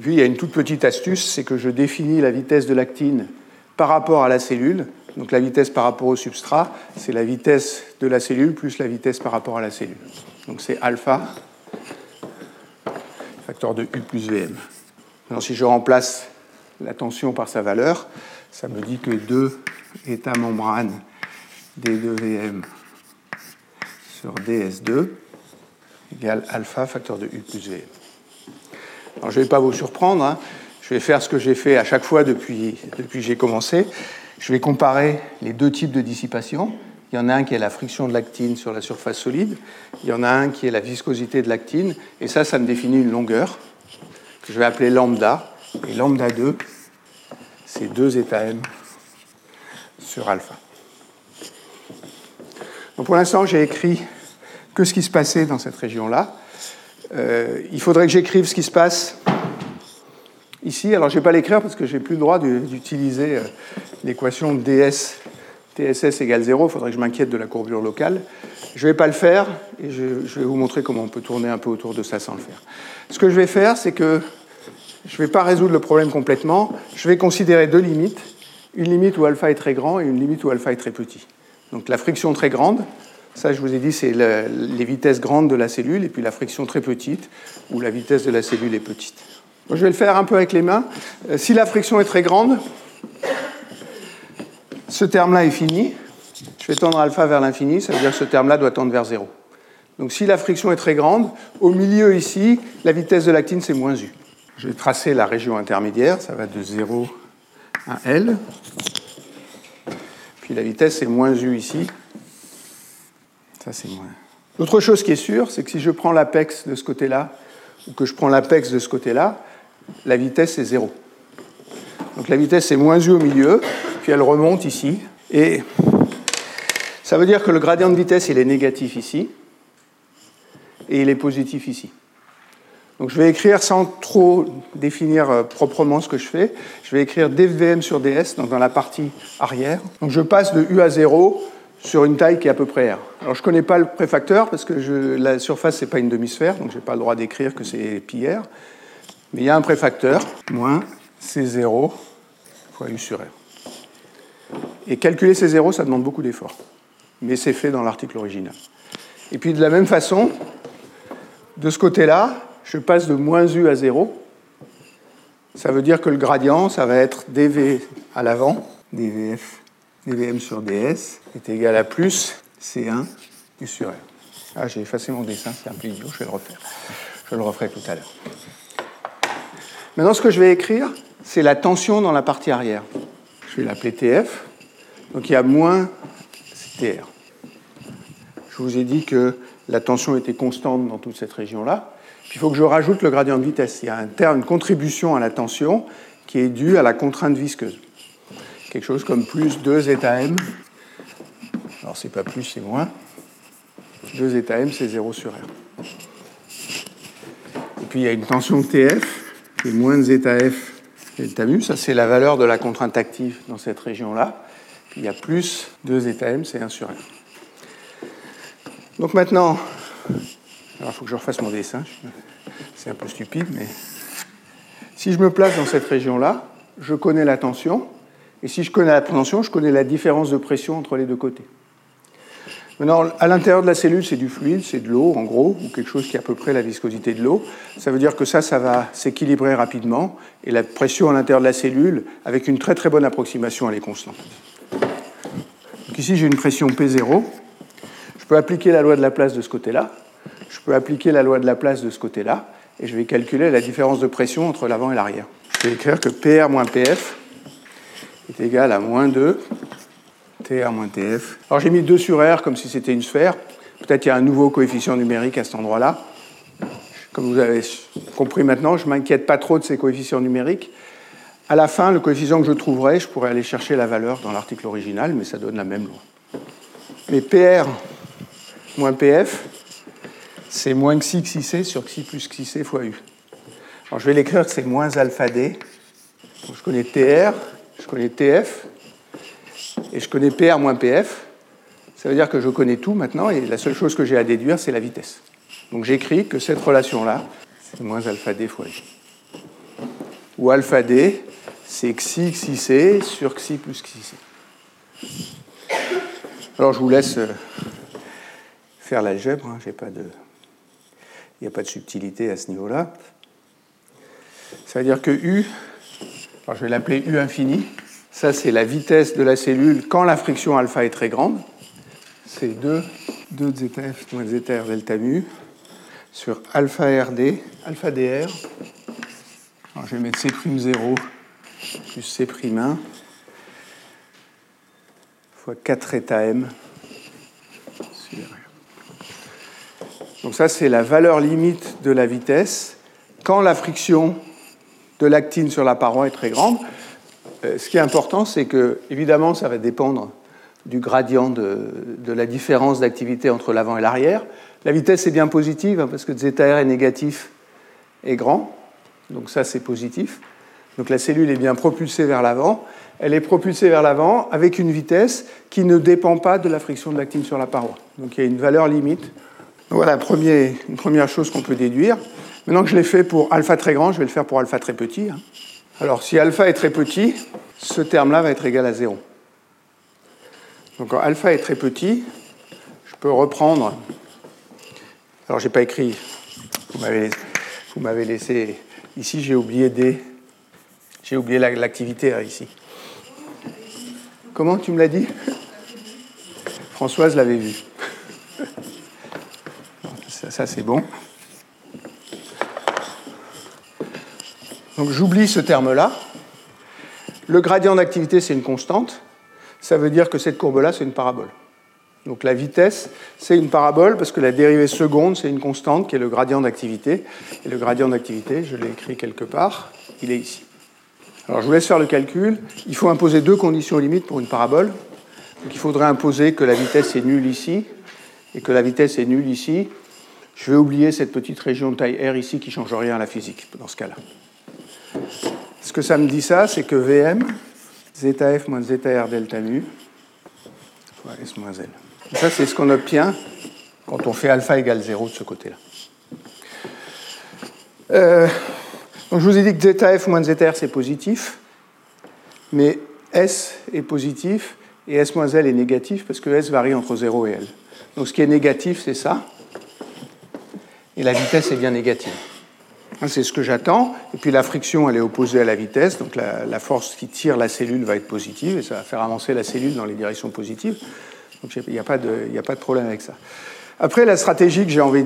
Puis il y a une toute petite astuce, c'est que je définis la vitesse de l'actine par rapport à la cellule donc la vitesse par rapport au substrat, c'est la vitesse de la cellule plus la vitesse par rapport à la cellule. Donc c'est alpha, facteur de U plus Vm. Alors si je remplace la tension par sa valeur, ça me dit que 2 état membrane D2Vm sur ds2 égale alpha facteur de U plus Vm. Je ne vais pas vous surprendre, hein. je vais faire ce que j'ai fait à chaque fois depuis, depuis que j'ai commencé, je vais comparer les deux types de dissipation. Il y en a un qui est la friction de l'actine sur la surface solide, il y en a un qui est la viscosité de l'actine, et ça, ça me définit une longueur que je vais appeler lambda. Et lambda 2, c'est 2 états m sur alpha. Pour l'instant, j'ai écrit que ce qui se passait dans cette région-là. Euh, il faudrait que j'écrive ce qui se passe ici. Alors je ne vais pas l'écrire parce que je n'ai plus le droit d'utiliser euh, l'équation ds TSS égale 0, il faudrait que je m'inquiète de la courbure locale. Je ne vais pas le faire et je, vais vous montrer comment on peut tourner un peu autour de ça sans le faire. Ce que je vais faire, c'est que je ne vais pas résoudre le problème complètement. Je vais considérer deux limites. Une limite où alpha est très grand et une limite où alpha est très petit. Donc la friction très grande, ça je vous ai dit, c'est les vitesses grandes de la cellule, et puis la friction très petite, où la vitesse de la cellule est petite. je vais le faire un peu avec les mains. Euh, si la friction est très grande, ce terme-là est fini. Je vais tendre alpha vers l'infini, ça veut dire que ce terme-là doit tendre vers 0. Donc si la friction est très grande, au milieu ici, la vitesse de l'actine, c'est moins U. Je vais tracer la région intermédiaire, ça va de 0 à L. Puis la vitesse, c'est moins U ici. Ça, c'est moins. L'autre chose qui est sûre, c'est que si je prends l'apex de ce côté-là, ou que je prends l'apex de ce côté-là, la vitesse, c'est 0. Donc la vitesse, c'est moins U au milieu, puis elle remonte ici. Et ça veut dire que le gradient de vitesse, il est négatif ici, et il est positif ici. Donc je vais écrire sans trop définir euh, proprement ce que je fais. Je vais écrire dvm sur ds, donc dans la partie arrière. Donc je passe de u à 0 sur une taille qui est à peu près r. Alors je ne connais pas le préfacteur parce que la surface, ce n'est pas une demi-sphère, donc je n'ai pas le droit d'écrire que c'est pi r. Mais il y a un préfacteur, moins c0 fois u sur r. Et calculer ces zéros, ça demande beaucoup d'efforts. Mais c'est fait dans l'article original. Et puis de la même façon, De ce côté-là, je passe de moins U à 0. Ça veut dire que le gradient, ça va être dV à l'avant, dVf, dVm sur ds, est égal à plus C1 U sur R. Ah, j'ai effacé mon dessin, c'est un peu idiot, je vais le refaire. Je le referai tout à l'heure. Maintenant, ce que je vais écrire, c'est la tension dans la partie arrière. Je vais l'appeler TF. Donc il y a moins TR. Je vous ai dit que la tension était constante dans toute cette région-là. Il faut que je rajoute le gradient de vitesse. Il y a un terme, une contribution à la tension qui est due à la contrainte visqueuse. Quelque chose comme plus 2 zeta m. Alors c'est pas plus, c'est moins. 2 zeta c'est 0 sur R. Et puis il y a une tension TF qui est moins de zeta f delta mu. Ça, c'est la valeur de la contrainte active dans cette région-là. Il y a plus 2 zeta m, c'est 1 sur R. Donc maintenant, il faut que je refasse mon dessin, c'est un peu stupide, mais si je me place dans cette région-là, je connais la tension, et si je connais la tension, je connais la différence de pression entre les deux côtés. Maintenant, à l'intérieur de la cellule, c'est du fluide, c'est de l'eau en gros, ou quelque chose qui est à peu près la viscosité de l'eau. Ça veut dire que ça, ça va s'équilibrer rapidement, et la pression à l'intérieur de la cellule, avec une très très bonne approximation, elle est constante. Donc ici, j'ai une pression P0, je peux appliquer la loi de la place de ce côté-là, je peux appliquer la loi de la place de ce côté-là, et je vais calculer la différence de pression entre l'avant et l'arrière. Je vais écrire que PR moins PF est égal à moins 2 TR moins TF. Alors j'ai mis 2 sur R comme si c'était une sphère. Peut-être qu'il y a un nouveau coefficient numérique à cet endroit-là. Comme vous avez compris maintenant, je ne m'inquiète pas trop de ces coefficients numériques. À la fin, le coefficient que je trouverai, je pourrais aller chercher la valeur dans l'article original, mais ça donne la même loi. Mais PR moins PF, c'est moins xi xi sur xi plus xi c fois u. Alors je vais l'écrire c'est moins alpha d. je connais TR, je connais TF, et je connais PR moins PF. Ça veut dire que je connais tout maintenant, et la seule chose que j'ai à déduire, c'est la vitesse. Donc j'écris que cette relation-là, c'est moins alpha d fois u. Ou alpha d, c'est xi xi c sur xi plus xi c. Alors je vous laisse euh, faire l'algèbre, hein, pas de... il n'y a pas de subtilité à ce niveau-là. Ça veut dire que U, alors je vais l'appeler U infini, ça c'est la vitesse de la cellule quand la friction alpha est très grande. C'est 2, 2 ZF moins ZR delta mu sur alpha RD, alpha DR. Alors je vais mettre C'0 plus C'1 fois 4 état M sur donc ça, c'est la valeur limite de la vitesse quand la friction de l'actine sur la paroi est très grande. Euh, ce qui est important, c'est que, évidemment, ça va dépendre du gradient de, la différence d'activité entre l'avant et l'arrière. La vitesse est bien positive, hein, parce que zr est négatif et grand. Donc ça, c'est positif. Donc la cellule est bien propulsée vers l'avant. Elle est propulsée vers l'avant avec une vitesse qui ne dépend pas de la friction de l'actine sur la paroi. Donc il y a une valeur limite voilà une première chose qu'on peut déduire. Maintenant que je l'ai fait pour alpha très grand, je vais le faire pour alpha très petit. Hein. Alors si alpha est très petit, ce terme-là va être égal à 0. Donc quand alpha est très petit, je peux reprendre. Alors j'ai pas écrit, vous m'avez laissé. Ici j'ai oublié des. J'ai oublié l'activité ici. Comment tu me l'as dit? Françoise l'avait vu ça c'est bon. Donc j'oublie ce terme-là. Le gradient d'activité, c'est une constante. Ça veut dire que cette courbe-là, c'est une parabole. Donc la vitesse, c'est une parabole parce que la dérivée seconde, c'est une constante qui est le gradient d'activité. Et le gradient d'activité, je l'ai écrit quelque part, il est ici. Alors je vous laisse faire le calcul. Il faut imposer deux conditions limites pour une parabole. Donc il faudrait imposer que la vitesse est nulle ici et que la vitesse est nulle ici je vais oublier cette petite région de taille R ici qui ne change rien à la physique dans ce cas-là. Ce que ça me dit ça, c'est que Vm, zf moins zr delta mu, fois S moins L. ça, c'est ce qu'on obtient quand on fait alpha égale 0 de ce côté-là. Euh, donc je vous ai dit que zf moins zr, c'est positif, mais S est positif et S moins L est négatif parce que S varie entre 0 et L. Donc ce qui est négatif, c'est ça. et la vitesse est bien négative. C'est ce que j'attends. Et puis la friction, elle est opposée à la vitesse, donc la, force qui tire la cellule va être positive et ça va faire avancer la cellule dans les directions positives. Donc il n'y a, pas de, problème avec ça. Après, la stratégie que j'ai envie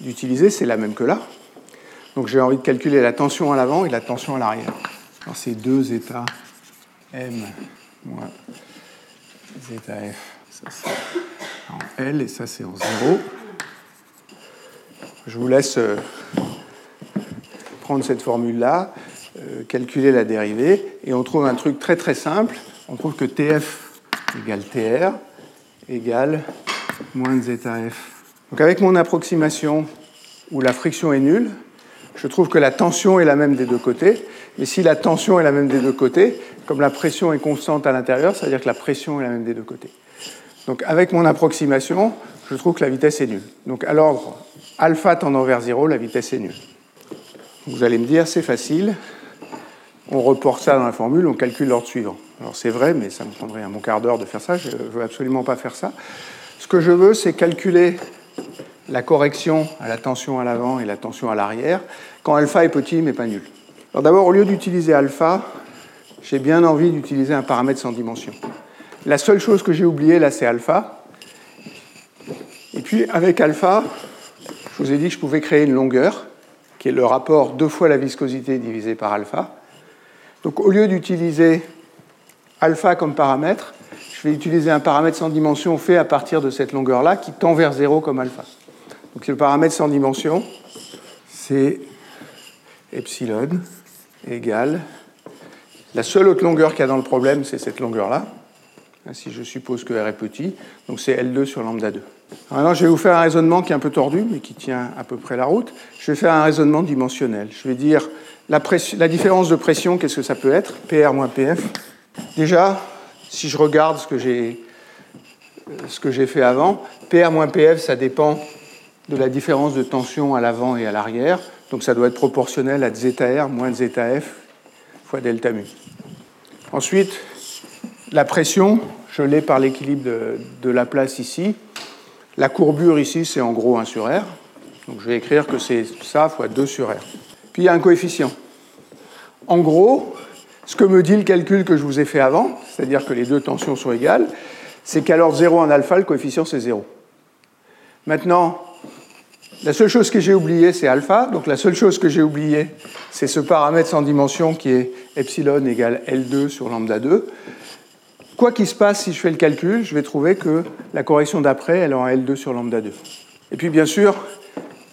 d'utiliser, c'est la même que là. Donc j'ai envie de calculer la tension à l'avant et la tension à l'arrière. Alors c'est deux états M moins zeta F. Ça c'est en L et ça c'est en 0. Je vous laisse euh, prendre cette formule-là, euh, calculer la dérivée, et on trouve un truc très très simple. On trouve que TF égale TR égale moins zeta F. Donc avec mon approximation où la friction est nulle, je trouve que la tension est la même des deux côtés. Et si la tension est la même des deux côtés, comme la pression est constante à l'intérieur, ça veut dire que la pression est la même des deux côtés. Donc avec mon approximation, je trouve que la vitesse est nulle. Donc à l'ordre alpha tendant vers 0, la vitesse est nulle. Vous allez me dire, c'est facile, on reporte ça dans la formule, on calcule l'ordre suivant. Alors c'est vrai, mais ça me prendrait un bon quart d'heure de faire ça, je ne veux absolument pas faire ça. Ce que je veux, c'est calculer la correction à la tension à l'avant et la tension à l'arrière quand alpha est petit mais pas nul. Alors d'abord, au lieu d'utiliser alpha, j'ai bien envie d'utiliser un paramètre sans dimension. La seule chose que j'ai oubliée là, c'est alpha. Et puis avec alpha, je vous ai dit que je pouvais créer une longueur, qui est le rapport deux fois la viscosité divisé par alpha. Donc au lieu d'utiliser alpha comme paramètre, je vais utiliser un paramètre sans dimension fait à partir de cette longueur-là qui tend vers 0 comme alpha. Donc le paramètre sans dimension, c'est epsilon égale. La seule autre longueur qu'il y a dans le problème, c'est cette longueur-là. Hein, si je suppose que R est petit, donc c'est L2 sur lambda 2. maintenant, je vais vous faire un raisonnement qui est un peu tordu, mais qui tient à peu près la route. Je vais faire un raisonnement dimensionnel. Je vais dire la, différence de pression, qu'est-ce que ça peut être? PR moins PF. Déjà, si je regarde ce que j'ai ce que j'ai fait avant, PR moins PF, ça dépend de la différence de tension à l'avant et à l'arrière. Donc ça doit être proportionnel à zeta R moins zeta F fois delta mu. Ensuite, la pression, je l'ai par l'équilibre de, la place ici. La courbure ici, c'est en gros 1 sur R. Donc je vais écrire que c'est ça fois 2 sur R. Puis il y a un coefficient. En gros, ce que me dit le calcul que je vous ai fait avant, c'est-à-dire que les deux tensions sont égales, c'est qu'à l'ordre 0 en alpha, le coefficient c'est 0. Maintenant, la seule chose que j'ai oubliée, c'est alpha. Donc la seule chose que j'ai oubliée, c'est ce paramètre sans dimension qui est epsilon égale L2 sur lambda 2. Quoi qu'il se passe, si je fais le calcul, je vais trouver que la correction d'après, elle est en L2 sur lambda 2. Et puis bien sûr,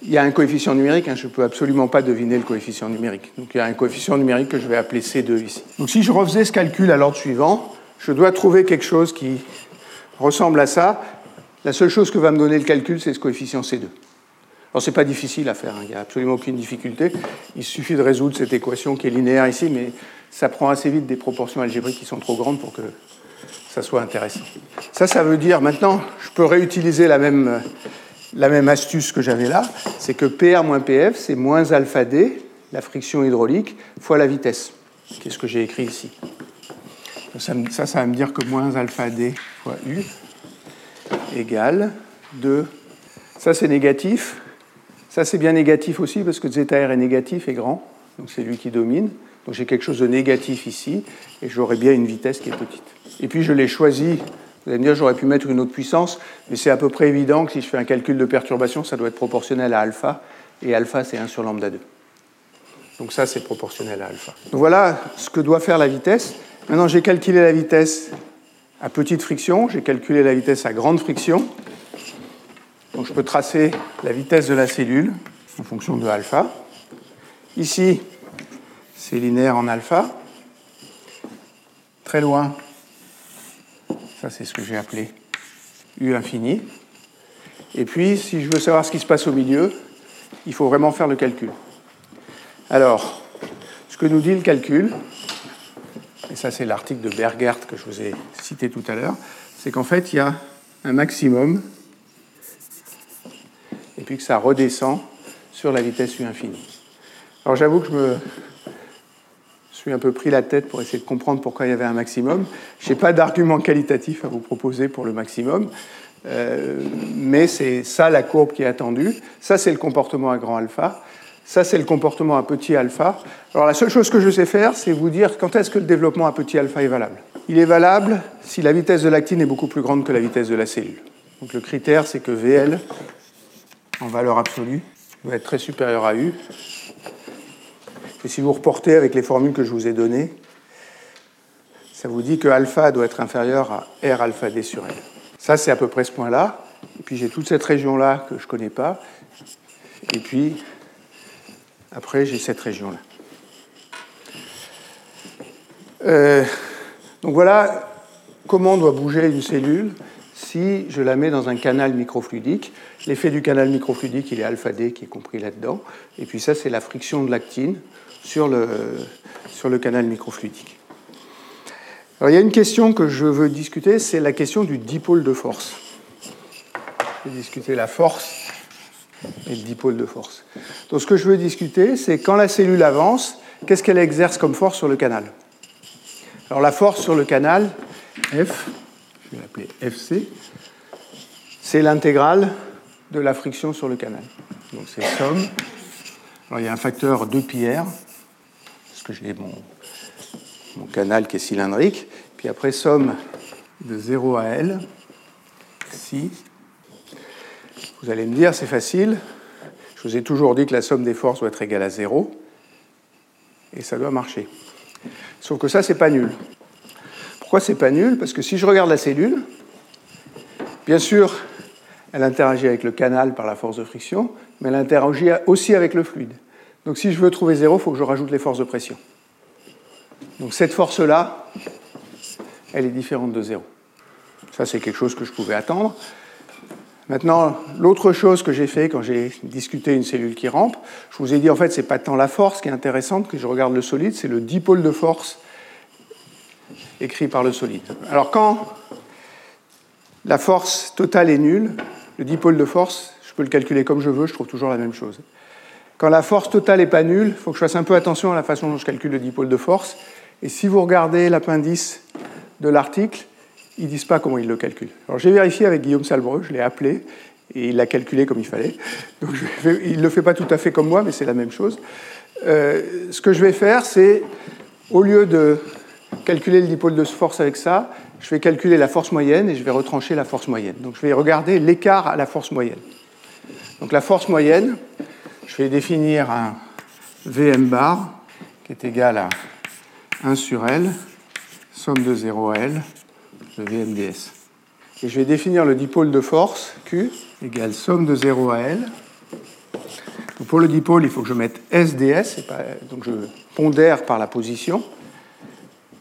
il y a un coefficient numérique, hein, je ne peux absolument pas deviner le coefficient numérique. Donc il y a un coefficient numérique que je vais appeler C2 ici. Donc si je refaisais ce calcul à l'ordre suivant, je dois trouver quelque chose qui ressemble à ça. La seule chose que va me donner le calcul, c'est ce coefficient C2. Alors, ce n'est pas difficile à faire, hein. il n'y a absolument aucune difficulté. Il suffit de résoudre cette équation qui est linéaire ici, mais ça prend assez vite des proportions algébriques qui sont trop grandes pour que ça soit intéressant. Ça, ça veut dire, maintenant, je peux réutiliser la même, même astuce que j'avais là, c'est que PR moins PF, c'est moins alpha D, la friction hydraulique, fois la vitesse, qui est ce que j'ai écrit ici. Ça, ça, ça va me dire que moins alpha D fois U égale 2. Ça, c'est négatif. Ça, c'est bien négatif aussi parce que zeta R est négatif et grand, donc c'est lui qui domine. Donc j'ai quelque chose de négatif ici et j'aurai bien une vitesse qui est petite. Et puis je l'ai choisi, vous allez me dire j'aurais pu mettre une autre puissance, mais c'est à peu près évident que si je fais un calcul de perturbation, ça doit être proportionnel à alpha, et alpha c'est 1 sur lambda 2. Donc ça c'est proportionnel à alpha. Donc voilà ce que doit faire la vitesse. Maintenant j'ai calculé la vitesse à petite friction, j'ai calculé la vitesse à grande friction. Donc je peux tracer la vitesse de la cellule en fonction de alpha. Ici, c'est linéaire en alpha. Très loin, ça c'est ce que j'ai appelé U infini. Et puis, si je veux savoir ce qui se passe au milieu, il faut vraiment faire le calcul. Alors, ce que nous dit le calcul, et ça c'est l'article de Bergert que je vous ai cité tout à l'heure, c'est qu'en fait il y a un maximum et puis que ça redescend sur la vitesse u infinie. Alors j'avoue que je me suis un peu pris la tête pour essayer de comprendre pourquoi il y avait un maximum. Je n'ai pas d'argument qualitatif à vous proposer pour le maximum. mais c'est ça la courbe qui est attendue. Ça, c'est le comportement à grand alpha. Ça, c'est le comportement à petit alpha. Alors la seule chose que je sais faire, c'est vous dire quand est-ce que le développement à petit alpha est valable. Il est valable si la vitesse de l'actine est beaucoup plus grande que la vitesse de la cellule. Donc le critère, c'est que VL, en valeur absolue, doit être très supérieur à U. Et si vous reportez avec les formules que je vous ai données, ça vous dit que alpha doit être inférieur à R alpha D sur L. Ça, c'est à peu près ce point-là. Et puis j'ai toute cette région-là que je ne connais pas. Et puis après, j'ai cette région-là. Euh, donc voilà comment doit bouger une cellule si je la mets dans un canal microfluidique. L'effet du canal microfluidique, il est alpha D qui est compris là-dedans. Et puis ça, c'est la friction de l'actine sur le, canal microfluidique. Alors il y a une question que je veux discuter, c'est la question du dipôle de force. Je vais discuter la force et le dipôle de force. Donc ce que je veux discuter, c'est quand la cellule avance, qu'est-ce qu'elle exerce comme force sur le canal? Alors la force sur le canal, F, je vais l'appeler FC, c'est l'intégrale de la friction sur le canal. Donc c'est somme. Alors il y a un facteur 2 πr, parce que j'ai mon, mon canal qui est cylindrique, puis après somme de 0 à L, si vous allez me dire, c'est facile. Je vous ai toujours dit que la somme des forces doit être égale à 0. Et ça doit marcher. Sauf que ça, c'est pas nul. Pourquoi c'est pas nul? Parce que si je regarde la cellule, bien sûr, elle interagit avec le canal par la force de friction, mais elle interagit aussi avec le fluide. Donc si je veux trouver 0, il faut que je rajoute les forces de pression. Donc cette force-là, elle est différente de 0. Ça, c'est quelque chose que je pouvais attendre. Maintenant, l'autre chose que j'ai fait quand j'ai discuté une cellule qui rampe, je vous ai dit en fait, c'est pas tant la force qui est intéressante que je regarde le solide, c'est le dipôle de force écrit par le solide. Alors quand la force totale est nulle, le dipôle de force, je peux le calculer comme je veux, je trouve toujours la même chose. Quand la force totale n'est pas nulle, il faut que je fasse un peu attention à la façon dont je calcule le dipôle de force. Et si vous regardez l'appendice de l'article, ils ne disent pas comment ils le calculent. Alors j'ai vérifié avec Guillaume Salbreux, je l'ai appelé, et il l'a calculé comme il fallait. Donc il ne le fait pas tout à fait comme moi, mais c'est la même chose. Euh, ce que je vais faire, c'est, au lieu de calculer le dipôle de force avec ça, je vais calculer la force moyenne et je vais retrancher la force moyenne. Donc je vais regarder l'écart à la force moyenne. Donc la force moyenne, je vais définir un Vm bar qui est égal à 1 sur L, somme de 0 à L, VMDS. Et je vais définir le dipôle de force, Q, égale somme de 0 à L. pour le dipôle, il faut que je mette SDS, donc je pondère par la position.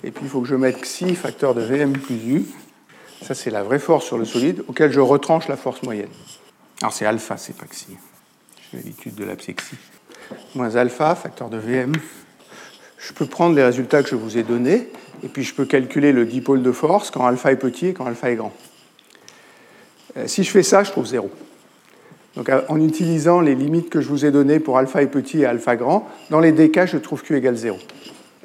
Et puis il faut que je mette xi, facteur de Vm plus U. Ça, c'est la vraie force sur le solide, auquel je retranche la force moyenne. Alors c'est alpha, c'est pas xi. J'ai l'habitude de l'appeler xi. Moins alpha, facteur de Vm. Je peux prendre les résultats que je vous ai donnés et puis je peux calculer le dipôle de force quand alpha est petit et quand alpha est grand. Euh, si je fais ça, je trouve 0. Donc en utilisant les limites que je vous ai données pour alpha est petit et alpha grand, dans les deux cas, je trouve Q égale 0.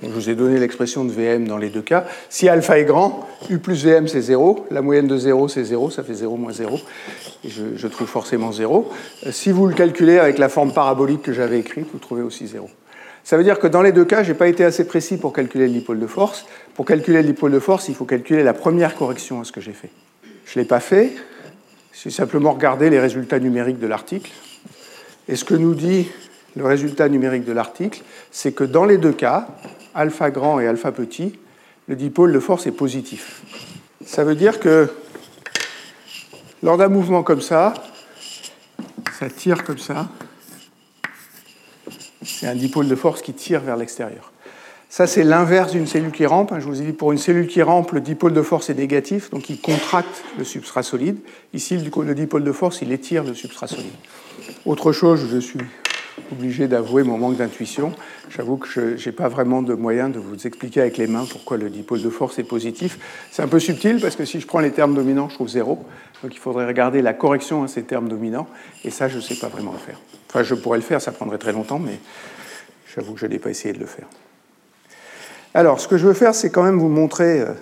je vous ai donné l'expression de VM dans les deux cas. Si alpha est grand, U plus VM c'est 0, la moyenne de 0 c'est 0, ça fait 0 moins 0, et je, trouve forcément 0. Euh, si vous le calculez avec la forme parabolique que j'avais écrite, vous trouvez aussi 0. Ça veut dire que dans les deux cas, je n'ai pas été assez précis pour calculer le dipôle de force. Pour calculer le dipôle de force, il faut calculer la première correction à ce que j'ai fait. Je ne l'ai pas fait, j'ai simplement regardé les résultats numériques de l'article. Et ce que nous dit le résultat numérique de l'article, c'est que dans les deux cas, alpha grand et alpha petit, le dipôle de force est positif. Ça veut dire que lors d'un mouvement comme ça, ça tire comme ça, c'est un dipôle de force qui tire vers l'extérieur. Ça, c'est l'inverse d'une cellule qui rampe. Je vous ai dit, pour une cellule qui rampe, le dipôle de force est négatif, donc il contracte le substrat solide. Ici, le dipôle de force, il étire le substrat solide. Autre chose, je suis obligé d'avouer mon manque d'intuition. J'avoue que je n'ai pas vraiment de moyen de vous expliquer avec les mains pourquoi le dipôle de force est positif. C'est un peu subtil parce que si je prends les termes dominants, je trouve zéro. Donc il faudrait regarder la correction à ces termes dominants. Et ça, je ne sais pas vraiment le faire. Enfin, je pourrais le faire, ça prendrait très longtemps, mais j'avoue que je n'ai pas essayé de le faire. Alors, ce que je veux faire, c'est quand même vous montrer euh,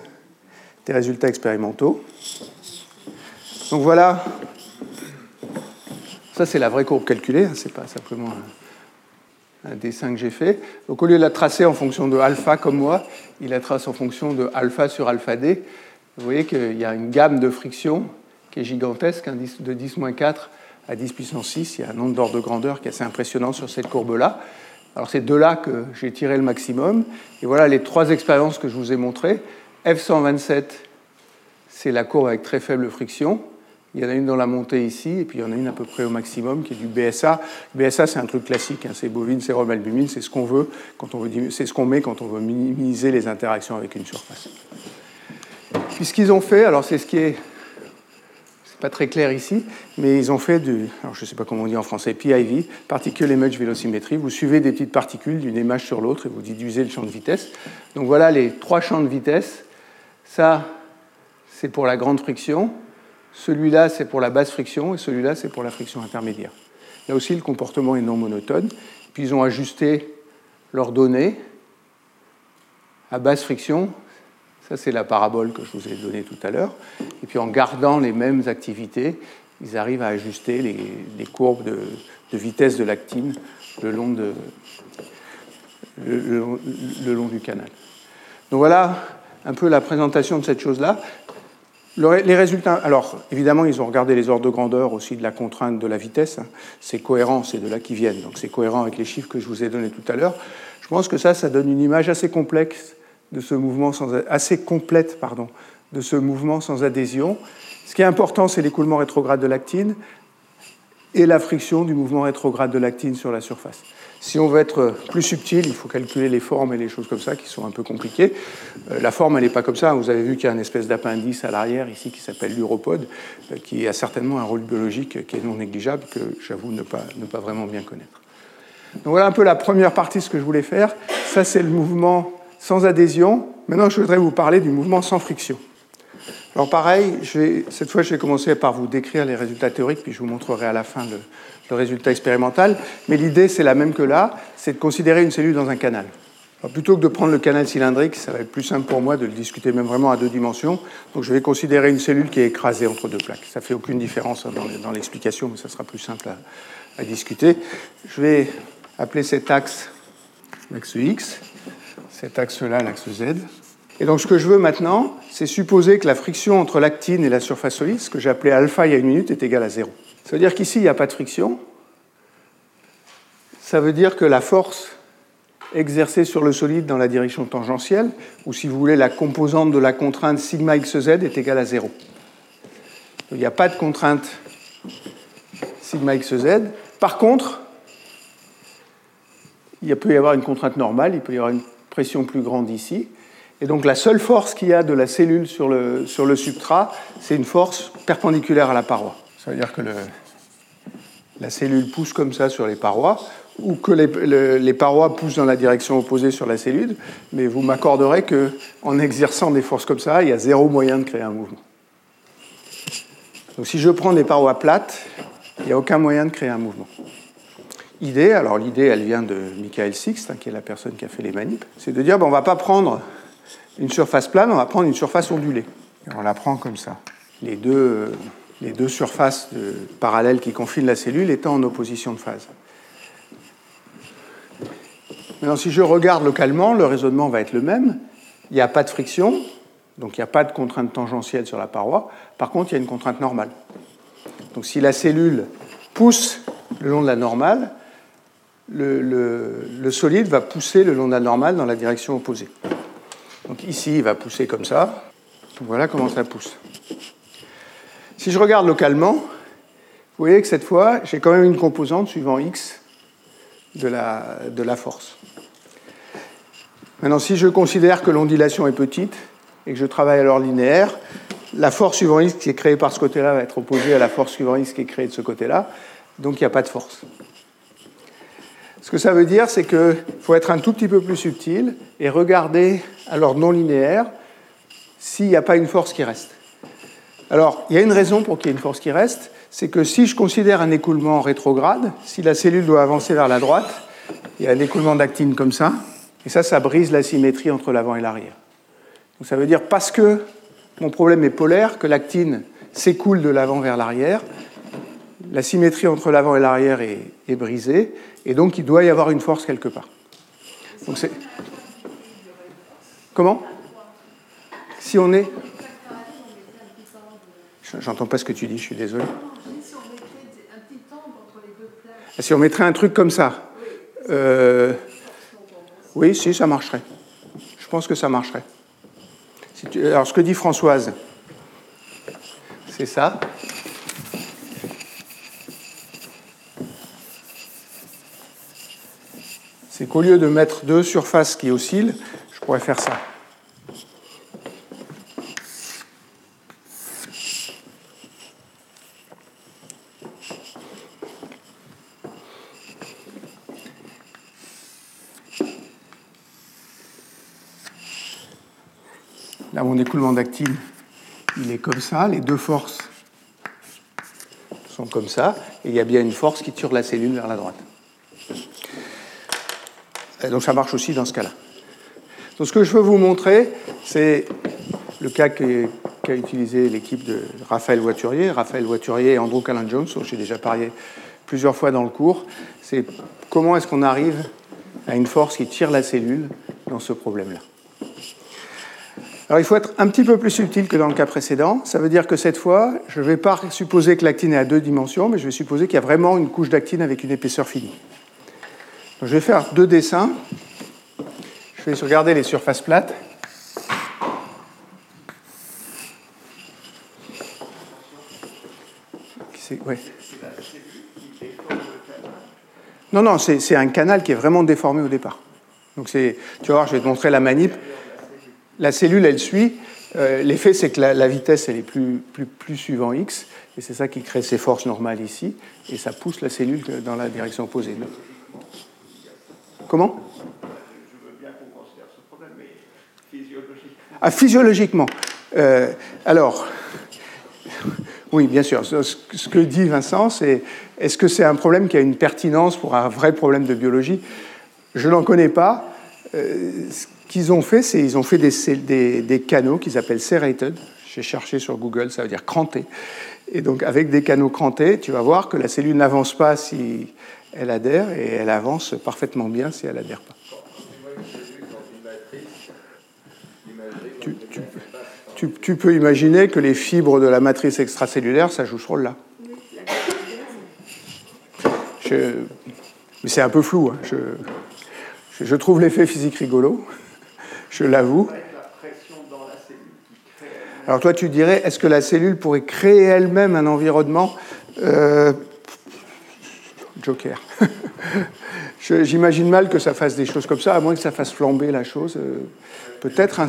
des résultats expérimentaux. Donc voilà, ça c'est la vraie courbe calculée, hein, c'est pas simplement un, dessin que j'ai fait. Donc au lieu de la tracer en fonction de alpha comme moi, il la trace en fonction de alpha sur alpha d. Vous voyez qu'il y a une gamme de friction qui est gigantesque, de 10-4 à 10 puissance 6. Il y a un nombre d'ordre de grandeur qui est assez impressionnant sur cette courbe-là. Alors c'est de là que j'ai tiré le maximum. Et voilà les trois expériences que je vous ai montrées. F127, c'est la courbe avec très faible friction. Il y en a une dans la montée ici, et puis il y en a une à peu près au maximum qui est du BSA. BSA, c'est un truc classique, hein. c'est bovine, c'est albumine, c'est ce qu'on veut quand on veut, c'est ce qu'on met quand on veut minimiser les interactions avec une surface. Puis ce qu'ils ont fait, alors c'est ce qui est pas très clair ici, mais ils ont fait du, alors je sais pas comment on dit en français, PIV, Particle Image Velocimetry. Vous suivez des petites particules d'une image sur l'autre et vous déduisez le champ de vitesse. Donc voilà les trois champs de vitesse. Ça, c'est pour la grande friction. Celui-là, c'est pour la basse friction et celui-là, c'est pour la friction intermédiaire. Là aussi, le comportement est non monotone. Puis ils ont ajusté leurs données à basse friction, ça, c'est la parabole que je vous ai donnée tout à l'heure. Et puis en gardant les mêmes activités, ils arrivent à ajuster les, courbes de, vitesse de l'actine le long, le, long du canal. Donc voilà un peu la présentation de cette chose-là. Les résultats, alors évidemment, ils ont regardé les ordres de grandeur aussi de la contrainte de la vitesse. C'est cohérent, c'est de là qu'ils viennent. Donc c'est cohérent avec les chiffres que je vous ai donnés tout à l'heure. Je pense que ça, ça donne une image assez complexe de ce mouvement assez complète de ce mouvement sans adhésion. Ce qui est important, c'est l'écoulement rétrograde de l'actine et la friction du mouvement rétrograde de l'actine sur la surface. Si on veut être plus subtil, il faut calculer les formes et les choses comme ça qui sont un peu compliquées. Euh, la forme, elle n'est pas comme ça. Vous avez vu qu'il y a une espèce d'appendice à l'arrière ici qui s'appelle l'uropode, euh, qui a certainement un rôle biologique qui est non négligeable, que j'avoue ne pas, ne pas vraiment bien connaître. Donc voilà un peu la première partie de ce que je voulais faire. Ça, c'est le mouvement sans adhésion. Maintenant, je voudrais vous parler du mouvement sans friction. Alors pareil, cette fois, je vais commencer par vous décrire les résultats théoriques, puis je vous montrerai à la fin le, résultat expérimental. Mais l'idée, c'est la même que là, c'est de considérer une cellule dans un canal. plutôt que de prendre le canal cylindrique, ça va être plus simple pour moi de le discuter même vraiment à deux dimensions. Donc je vais considérer une cellule qui est écrasée entre deux plaques. Ça fait aucune différence dans l'explication, mais ça sera plus simple à, discuter. Je vais appeler cet axe l'axe X cet axe-là, l'axe Z. Et donc ce que je veux maintenant, c'est supposer que la friction entre l'actine et la surface solide, ce que appelé alpha il y a une minute, est égale à zéro. Ça veut dire qu'ici, il n'y a pas de friction. Ça veut dire que la force exercée sur le solide dans la direction tangentielle, ou si vous voulez, la composante de la contrainte sigma xz est égale à zéro. Il n'y a pas de contrainte sigma xz. Par contre, il peut y avoir une contrainte normale, il peut y avoir une pression plus grande ici. Et donc la seule force qu'il y a de la cellule sur le, sur le substrat, c'est une force perpendiculaire à la paroi. Ça veut dire que la cellule pousse comme ça sur les parois, ou que les, parois poussent dans la direction opposée sur la cellule, mais vous m'accorderez qu'en exerçant des forces comme ça, il y a zéro moyen de créer un mouvement. Donc si je prends des parois plates, il n'y a aucun moyen de créer un mouvement idée, alors l'idée elle vient de Michael Sixt, hein, qui est la personne qui a fait les manips, c'est de dire bon, on ne va pas prendre une surface plane, on va prendre une surface ondulée. on la prend comme ça. Les deux, les deux surfaces parallèles qui confinent la cellule étant en opposition de phase. Maintenant, si je regarde localement, le raisonnement va être le même. Il n'y a pas de friction, donc il n'y a pas de contrainte tangentielle sur la paroi. Par contre, il y a une contrainte normale. Donc si la cellule pousse le long de la normale, le, solide va pousser le long de la normale dans la direction opposée. Donc ici, il va pousser comme ça. Voilà comment ça pousse. Si je regarde localement, vous voyez que cette fois, j'ai quand même une composante suivant x de la, force. Maintenant, si je considère que l'ondulation est petite et que je travaille alors linéaire, la force suivant x qui est créée par ce côté-là va être opposée à la force suivant x qui est créée de ce côté-là. Donc il n'y a pas de force. Ce que ça veut dire, c'est qu'il faut être un tout petit peu plus subtil et regarder à l'ordre non linéaire s'il n'y a pas une force qui reste. Alors, il y a une raison pour qu'il y ait une force qui reste, c'est que si je considère un écoulement rétrograde, si la cellule doit avancer vers la droite, il y a un écoulement d'actine comme ça, et ça, ça brise la symétrie entre l'avant et l'arrière. Donc ça veut dire parce que mon problème est polaire, que l'actine s'écoule de l'avant vers l'arrière. La symétrie entre l'avant et l'arrière est, brisée, et donc il doit y avoir une force quelque part. Donc c'est... Comment? Si on est... J'entends pas ce que tu dis, je suis désolé. Si on mettrait un truc comme ça, euh, oui, si, ça marcherait. Je pense que ça marcherait. Alors, ce que dit Françoise, c'est ça. C'est qu'au lieu de mettre deux surfaces qui oscillent, je pourrais faire ça. Là, mon écoulement d'actine, il est comme ça. Les deux forces sont comme ça. Et il y a bien une force qui tire la cellule vers la droite. Donc ça marche aussi dans ce cas-là. Donc ce que je veux vous montrer, c'est le cas qu'a utilisé l'équipe de Raphaël Voiturier. Raphaël Voiturier et Andrew Callan Jones, dont j'ai déjà parlé plusieurs fois dans le cours. C'est comment est-ce qu'on arrive à une force qui tire la cellule dans ce problème-là. Alors il faut être un petit peu plus subtil que dans le cas précédent. Ça veut dire que cette fois, je ne vais pas supposer que l'actine est à deux dimensions, mais je vais supposer qu'il y a vraiment une couche d'actine avec une épaisseur finie. Donc, je vais faire deux dessins. Je vais regarder les surfaces plates. Non, non, c'est un canal qui est vraiment déformé au départ. Donc tu vas voir, je vais te montrer la manip la cellule, elle suit. Euh, l'effet, c'est que la, vitesse, elle est plus, plus, suivant x, et c'est ça qui crée ces forces normales ici, et ça pousse la cellule dans la direction opposée. Comment? Ah, physiologiquement. Euh, alors, oui, bien sûr. Ce que dit Vincent, c'est est-ce que c'est un problème qui a une pertinence pour un vrai problème de biologie? Je n'en connais pas. Euh, qu'ils ont fait, c'est ils ont fait des, canaux qu'ils appellent serrated. J'ai cherché sur Google, ça veut dire cranté. Et donc, avec des canaux crantés, tu vas voir que la cellule n'avance pas si elle adhère et elle avance parfaitement bien si elle adhère pas. Tu, peux imaginer que les fibres de la matrice extracellulaire, ça joue ce rôle-là. mais c'est un peu flou. Hein. Je trouve l'effet physique rigolo je l'avoue. Alors toi, tu dirais, est-ce que la cellule pourrait créer elle-même un environnement euh, Joker. J'imagine mal que ça fasse des choses comme ça, à moins que ça fasse flamber la chose. Euh, peut-être.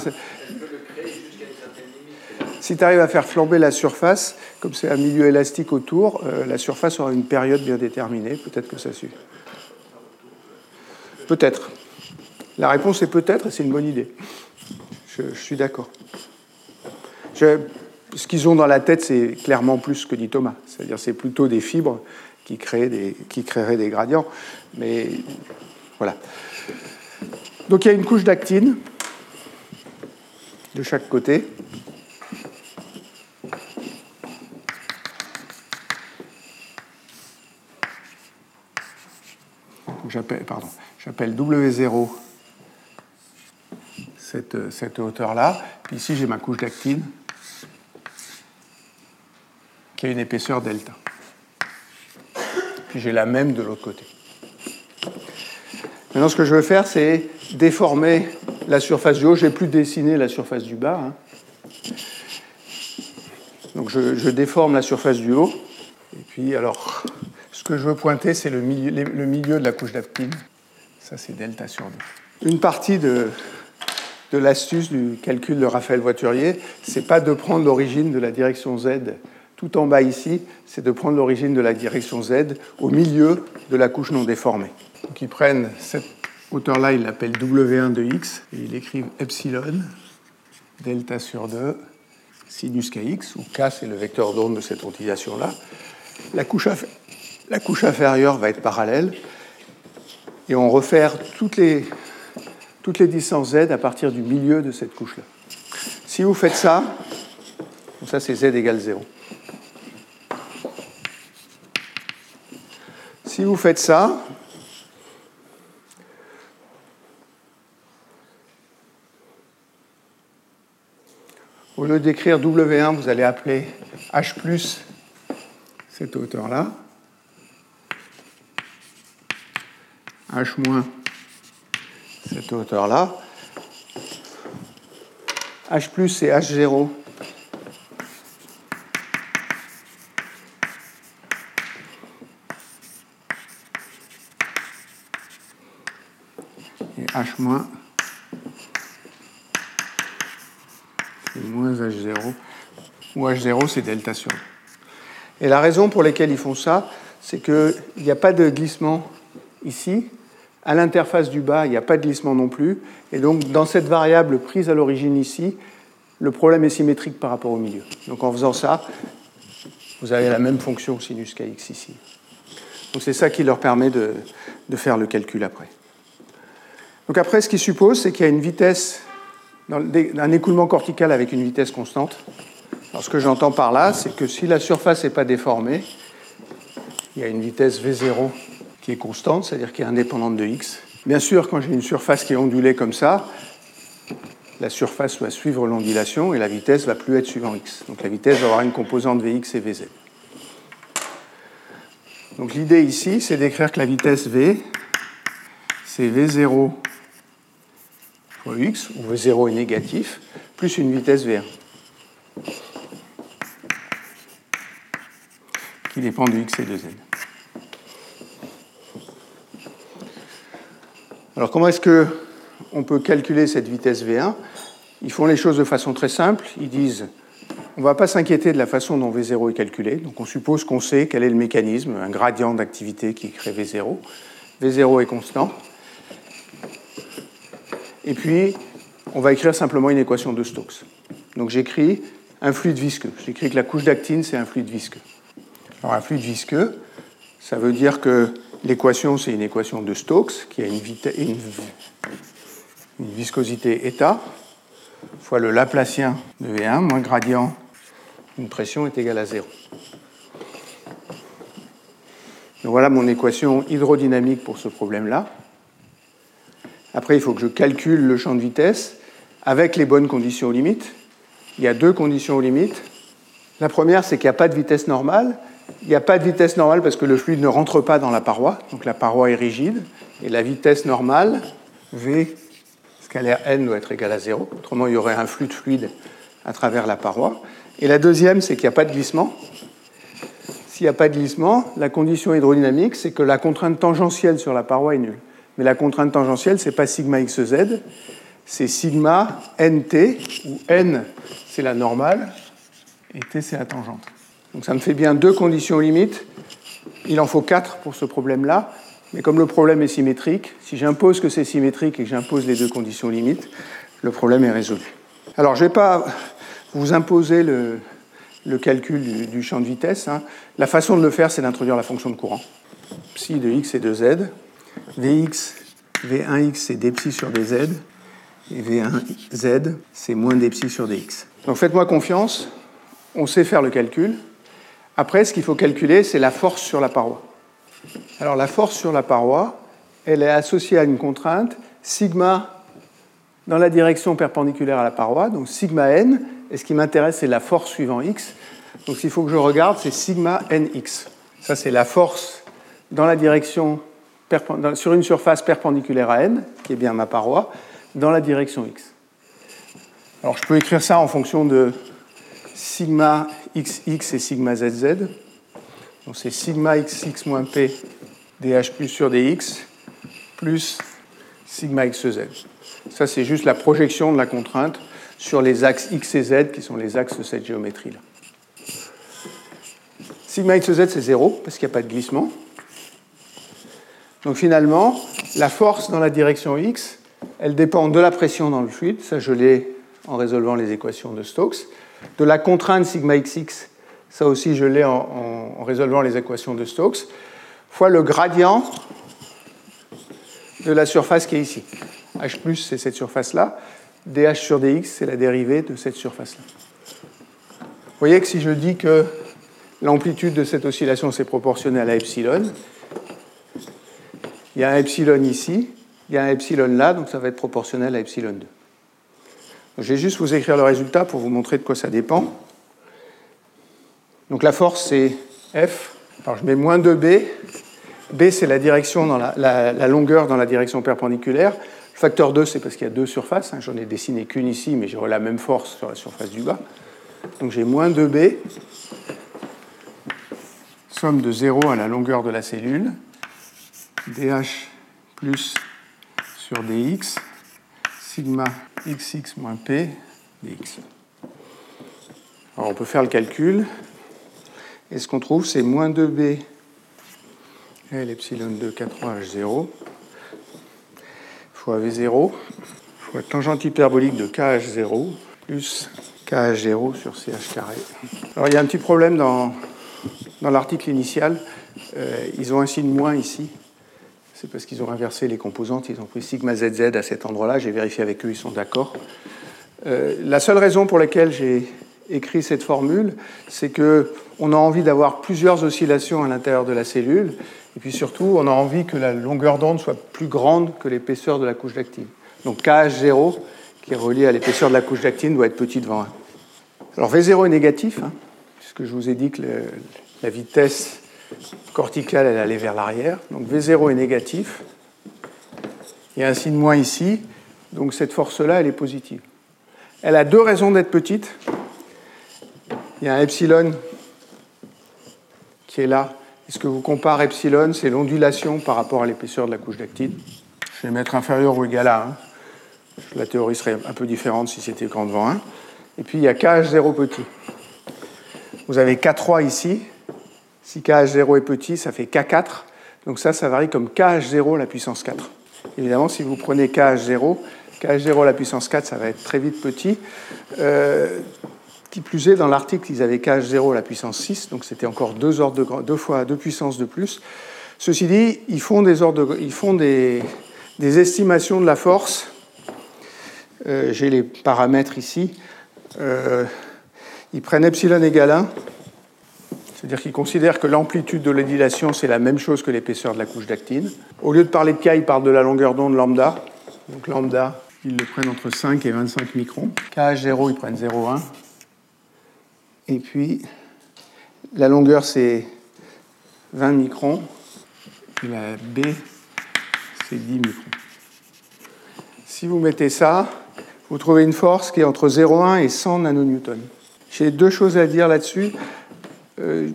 Si tu arrives à faire flamber la surface, comme c'est un milieu élastique autour, euh, la surface aura une période bien déterminée. Peut-être que ça suffit. Peut-être. La réponse est peut-être, et c'est une bonne idée. Je, suis d'accord. Ce qu'ils ont dans la tête, c'est clairement plus que dit Thomas. C'est-à-dire c'est plutôt des fibres qui, qui créeraient des gradients. Mais voilà. Donc il y a une couche d'actine de chaque côté. J'appelle W0 cette, hauteur-là. Puis ici, j'ai ma couche d'actine qui a une épaisseur delta. Puis j'ai la même de l'autre côté. Maintenant, ce que je veux faire, c'est déformer la surface du haut. Je n'ai plus dessiné la surface du bas. Hein. Donc je, déforme la surface du haut. Et puis, alors, ce que je veux pointer, c'est le milieu, le milieu de la couche d'actine. Ça, c'est delta sur 2. Une partie de, de l'astuce du calcul de Raphaël Voiturier, c'est pas de prendre l'origine de la direction z tout en bas ici, c'est de prendre l'origine de la direction z au milieu de la couche non déformée. Donc ils prennent cette hauteur-là, ils l'appellent W1 de x, et ils écrivent epsilon, delta sur 2, sinus kx, où k c'est le vecteur d'onde de cette ondulation-là. La couche, la couche inférieure va être parallèle, et on refaire toutes les toutes les distances z à partir du milieu de cette couche-là. Si vous faites ça, ça c'est z égale 0. Si vous faites ça, au lieu d'écrire W1, vous allez appeler H plus cette hauteur-là. H moins cette hauteur-là. H plus c'est H0 H moins, c'est moins H0, ou H0 c'est delta sur Et la raison pour laquelle ils font ça, c'est qu'il n'y a pas de glissement ici. À l'interface du bas, il n'y a pas de glissement non plus. Et donc, dans cette variable prise à l'origine ici, le problème est symétrique par rapport au milieu. Donc, en faisant ça, vous avez la même fonction sinus kx ici. Donc, c'est ça qui leur permet de, faire le calcul après. Donc après, ce qu'il suppose, c'est qu'il y a une vitesse, un écoulement cortical avec une vitesse constante. Alors ce que j'entends par là, c'est que si la surface n'est pas déformée, il y a une vitesse V0 qui est constante, c'est-à-dire qui est indépendante de x. Bien sûr, quand j'ai une surface qui est ondulée comme ça, la surface va suivre l'ondulation et la vitesse va plus être suivant x. Donc la vitesse va avoir une composante Vx et Vz. Donc l'idée ici, c'est d'écrire que la vitesse V, c'est V0 fois x, où V0 est négatif, plus une vitesse V1, qui dépend de x et de z. Alors comment est-ce qu'on peut calculer cette vitesse V1 Ils font les choses de façon très simple. Ils disent, on ne va pas s'inquiéter de la façon dont V0 est calculé. Donc on suppose qu'on sait quel est le mécanisme, un gradient d'activité qui crée V0. V0 est constant. Et puis, on va écrire simplement une équation de Stokes. Donc j'écris un fluide visqueux. J'écris que la couche d'actine, c'est un fluide visqueux. Alors un fluide visqueux, ça veut dire que l'équation, c'est une équation de Stokes qui a une, une, viscosité état fois le Laplacien de V1 moins gradient d'une pression est égal à 0. Donc voilà mon équation hydrodynamique pour ce problème-là. Après, il faut que je calcule le champ de vitesse avec les bonnes conditions aux limites. Il y a deux conditions aux limites. La première, c'est qu'il n'y a pas de vitesse normale. Il n'y a pas de vitesse normale parce que le fluide ne rentre pas dans la paroi, donc la paroi est rigide. Et la vitesse normale, V scalaire n, doit être égale à 0. Autrement, il y aurait un flux de fluide à travers la paroi. Et la deuxième, c'est qu'il n'y a pas de glissement. S'il n'y a pas de glissement, la condition hydrodynamique, c'est que la contrainte tangentielle sur la paroi est nulle. Mais la contrainte tangentielle, ce n'est pas sigma xz, c'est sigma nt, où n, c'est la normale, et t, c'est la tangente. Donc ça me fait bien deux conditions limites. Il en faut quatre pour ce problème-là. Mais comme le problème est symétrique, si j'impose que c'est symétrique et que j'impose les deux conditions limites, le problème est résolu. Alors je ne vais pas vous imposer le, calcul du, champ de vitesse. Hein. La façon de le faire, c'est d'introduire la fonction de courant. Psi de x et de z. Vx, V1x, c'est dψ sur dz. Et V1z, c'est moins dψ sur dx. Donc faites-moi confiance, on sait faire le calcul. Après, ce qu'il faut calculer, c'est la force sur la paroi. Alors la force sur la paroi, elle est associée à une contrainte, sigma dans la direction perpendiculaire à la paroi, donc sigma n, et ce qui m'intéresse, c'est la force suivant x. Donc qu'il faut que je regarde, c'est sigma nx. Ça, c'est la force dans la direction sur une surface perpendiculaire à n, qui est bien ma paroi, dans la direction x. Alors je peux écrire ça en fonction de sigma xx et sigma zz. Donc c'est sigma xx moins p dh plus sur dx plus sigma xz. Ça c'est juste la projection de la contrainte sur les axes x et z qui sont les axes de cette géométrie-là. Sigma xz c'est 0 parce qu'il n'y a pas de glissement. Donc finalement, la force dans la direction x, elle dépend de la pression dans le fluide, ça je l'ai en résolvant les équations de Stokes, de la contrainte sigma xx, ça aussi je l'ai en, résolvant les équations de Stokes, fois le gradient de la surface qui est ici. H plus, c'est cette surface-là. dH sur dx, c'est la dérivée de cette surface-là. Vous voyez que si je dis que l'amplitude de cette oscillation, c'est proportionnel à epsilon, il y a un epsilon ici, il y a un epsilon là, donc ça va être proportionnel à epsilon 2. Je vais juste vous écrire le résultat pour vous montrer de quoi ça dépend. Donc la force, c'est F. Alors je mets moins 2B. B, c'est la direction dans la, longueur dans la direction perpendiculaire. Le facteur 2, c'est parce qu'il y a deux surfaces. Hein. J'en ai dessiné qu'une ici, mais j'aurai la même force sur la surface du bas. Donc j'ai moins 2B, somme de 0 à la longueur de la cellule, dH plus sur dx, sigma xx moins p dx. Alors on peut faire le calcul. Et ce qu'on trouve, c'est moins 2b L epsilon 2 4H0 fois V0 fois tangente hyperbolique de KH0 plus KH0 sur CH carré. Alors il y a un petit problème dans, dans l'article initial. Euh, ils ont un signe moins ici. C'est parce qu'ils ont inversé les composantes. Ils ont pris sigma ZZ à cet endroit-là. J'ai vérifié avec eux, ils sont d'accord. Euh, la seule raison pour laquelle j'ai écrit cette formule, c'est qu'on a envie d'avoir plusieurs oscillations à l'intérieur de la cellule. Et puis surtout, on a envie que la longueur d'onde soit plus grande que l'épaisseur de la couche d'actine. Donc KH0, qui est relié à l'épaisseur de la couche d'actine, doit être petit devant 1. Alors V0 est négatif, hein, puisque je vous ai dit que la vitesse corticale, elle allait vers l'arrière. Donc V0 est négatif. Il y a un signe moins ici, donc cette force-là, elle est positive. Elle a deux raisons d'être petite. Il y a un epsilon qui est là. est ce que vous comparez epsilon, c'est l'ondulation par rapport à l'épaisseur de la couche d'actine. Je vais mettre inférieur ou égal à 1. La théorie serait un peu différente si c'était grand devant 1. Et puis il y a KH0 petit. Vous avez K3 ici. Si KH0 est petit, ça fait K4. Donc ça, ça varie comme KH0 la puissance 4. Évidemment, si vous prenez KH0, KH0 la puissance 4, ça va être très vite petit. Euh, qui plus est, dans l'article, ils avaient KH0 la puissance 6, donc c'était encore deux, fois deux puissances de plus. Ceci dit, ils font des estimations de la force euh, j'ai les paramètres ici. Euh, ils prennent epsilon égale 1, c'est-à-dire qu'ils considèrent que l'amplitude de l'édilation, c'est la même chose que l'épaisseur de la couche d'actine. Au lieu de parler de K, ils parlent de la longueur d'onde lambda. Donc lambda, ils le prennent entre 5 et 25 microns. KH0, ils prennent 0,1. Et puis, la longueur, c'est 20 microns. Et la B, c'est 10 microns. Si vous mettez ça, vous trouvez une force qui est entre 0,1 et 100 nanonewtons. J'ai deux choses à dire là-dessus. Euh,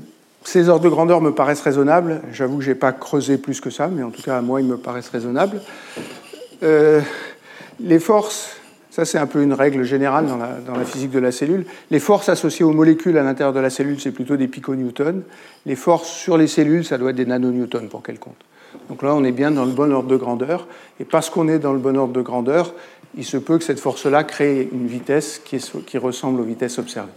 ces ordres de grandeur me paraissent raisonnables. J'avoue que je n'ai pas creusé plus que ça, mais en tout cas, à moi, ils me paraissent raisonnables. Euh, les forces, ça c'est un peu une règle générale dans la, physique de la cellule. Les forces associées aux molécules à l'intérieur de la cellule, c'est plutôt des piconewtons. Les forces sur les cellules, ça doit être des nanonewtons pour quel compte. Donc là, on est bien dans le bon ordre de grandeur. Et parce qu'on est dans le bon ordre de grandeur, il se peut que cette force-là crée une vitesse qui, ressemble aux vitesses observées.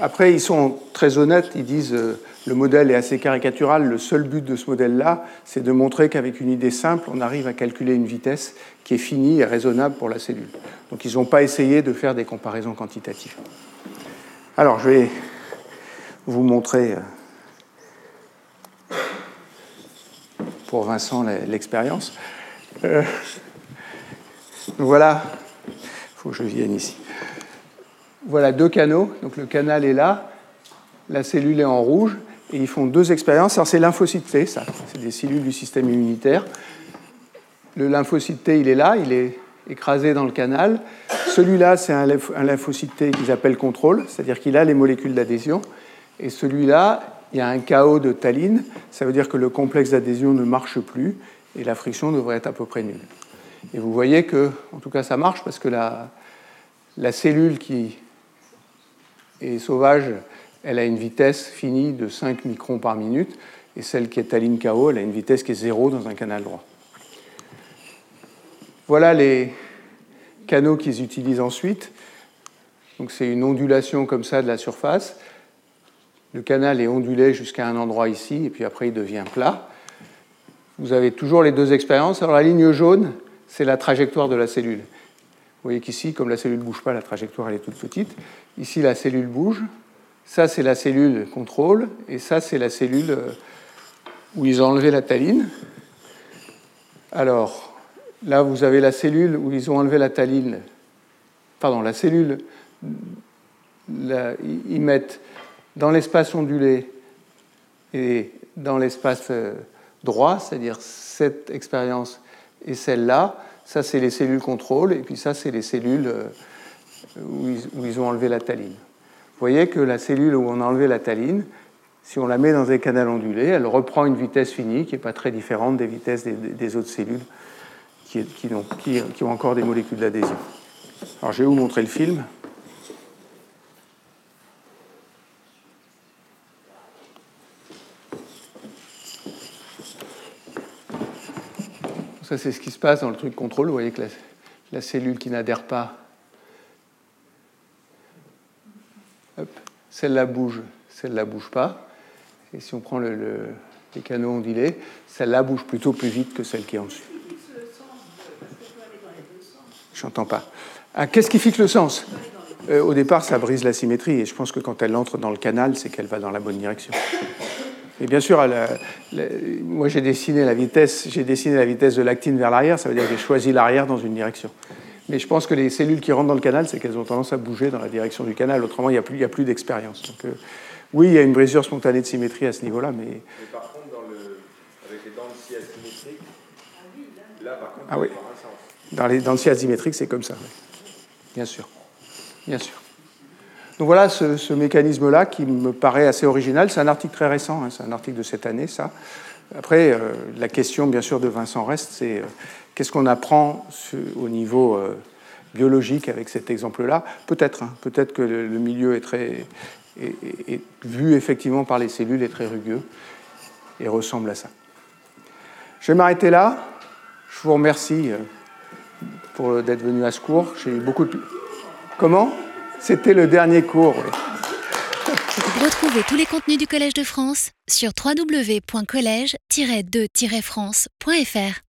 Après, ils sont très honnêtes, ils disent euh, le modèle est assez caricatural, le seul but de ce modèle-là, c'est de montrer qu'avec une idée simple, on arrive à calculer une vitesse qui est finie et raisonnable pour la cellule. Donc ils n'ont pas essayé de faire des comparaisons quantitatives. Alors, je vais vous montrer euh, pour Vincent l'expérience. Euh, voilà, il faut que je vienne ici. Voilà deux canaux, donc le canal est là, la cellule est en rouge, et ils font deux expériences. Alors c'est lymphocyte T, ça, c'est des cellules du système immunitaire. Le lymphocyte T, il est là, il est écrasé dans le canal. Celui-là, c'est un lymphocyte T qu'ils appellent contrôle, c'est-à-dire qu'il a les molécules d'adhésion. Et celui-là, il y a un chaos de taline, ça veut dire que le complexe d'adhésion ne marche plus et la friction devrait être à peu près nulle. Et vous voyez que, en tout cas, ça marche parce que la, la cellule qui est sauvage, elle a une vitesse finie de 5 microns par minute, et celle qui est taline KO, elle a une vitesse qui est zéro dans un canal droit. Voilà les canaux qu'ils utilisent ensuite. Donc c'est une ondulation comme ça de la surface. Le canal est ondulé jusqu'à un endroit ici, et puis après il devient plat. Vous avez toujours les deux expériences. Alors la ligne jaune, c'est la trajectoire de la cellule. Vous voyez qu'ici, comme la cellule ne bouge pas, la trajectoire elle est toute petite. Ici, la cellule bouge. Ça, c'est la cellule contrôle. Et ça, c'est la cellule euh, où ils ont enlevé la taline. Alors, là, vous avez la cellule où ils ont enlevé la taline. Pardon, la cellule, ils mettent dans l'espace ondulé et dans l'espace euh, droit, c'est-à-dire cette expérience et celle-là, ça c'est les cellules contrôle, et puis ça c'est les cellules euh, où ils, ont enlevé la taline. Vous voyez que la cellule où on a enlevé la taline, si on la met dans un canal ondulé, elle reprend une vitesse finie qui n'est pas très différente des vitesses des, autres cellules qui, ont, qui, ont, encore des molécules d'adhésion. Alors je vais vous montrer le film. Ça, c'est ce qui se passe dans le truc contrôle. Vous voyez que la, cellule qui n'adhère pas, celle-là bouge, celle-là bouge pas. Et si on prend le, les canaux ondulés, celle-là bouge plutôt plus vite que celle qui est en dessus. Je n'entends pas. Ah, Qu'est-ce qui fixe le sens? Euh, Au départ, ça brise la symétrie. Et je pense que quand elle entre dans le canal, c'est qu'elle va dans la bonne direction. Et bien sûr, moi j'ai dessiné la vitesse, j'ai dessiné la vitesse de l'actine vers l'arrière, ça veut dire que j'ai choisi l'arrière dans une direction. Mais je pense que les cellules qui rentrent dans le canal, c'est qu'elles ont tendance à bouger dans la direction du canal. Autrement, il n'y a plus, plus d'expérience. Donc, euh, oui, il y a une brisure spontanée de symétrie à ce niveau-là, mais. mais par contre, dans le... avec les dents de scie asymétriques, là, par contre, ah oui. Dans les dents de scie asymétriques, c'est comme ça. Bien sûr. Bien sûr. Donc voilà ce, mécanisme-là qui me paraît assez original. C'est un article très récent, hein, c'est un article de cette année, ça. Après, euh, la question, bien sûr, de Vincent Reste, c'est euh, qu'est-ce qu'on apprend au niveau euh, biologique avec cet exemple-là? Peut-être, hein, peut-être que le, milieu est très est, vu effectivement par les cellules est très rugueux et ressemble à ça. Je vais m'arrêter là. Je vous remercie pour d'être venu à ce cours. J'ai eu beaucoup de. Comment? C'était le dernier cours. Retrouvez tous les contenus du Collège de France sur www.colège-2-france.fr.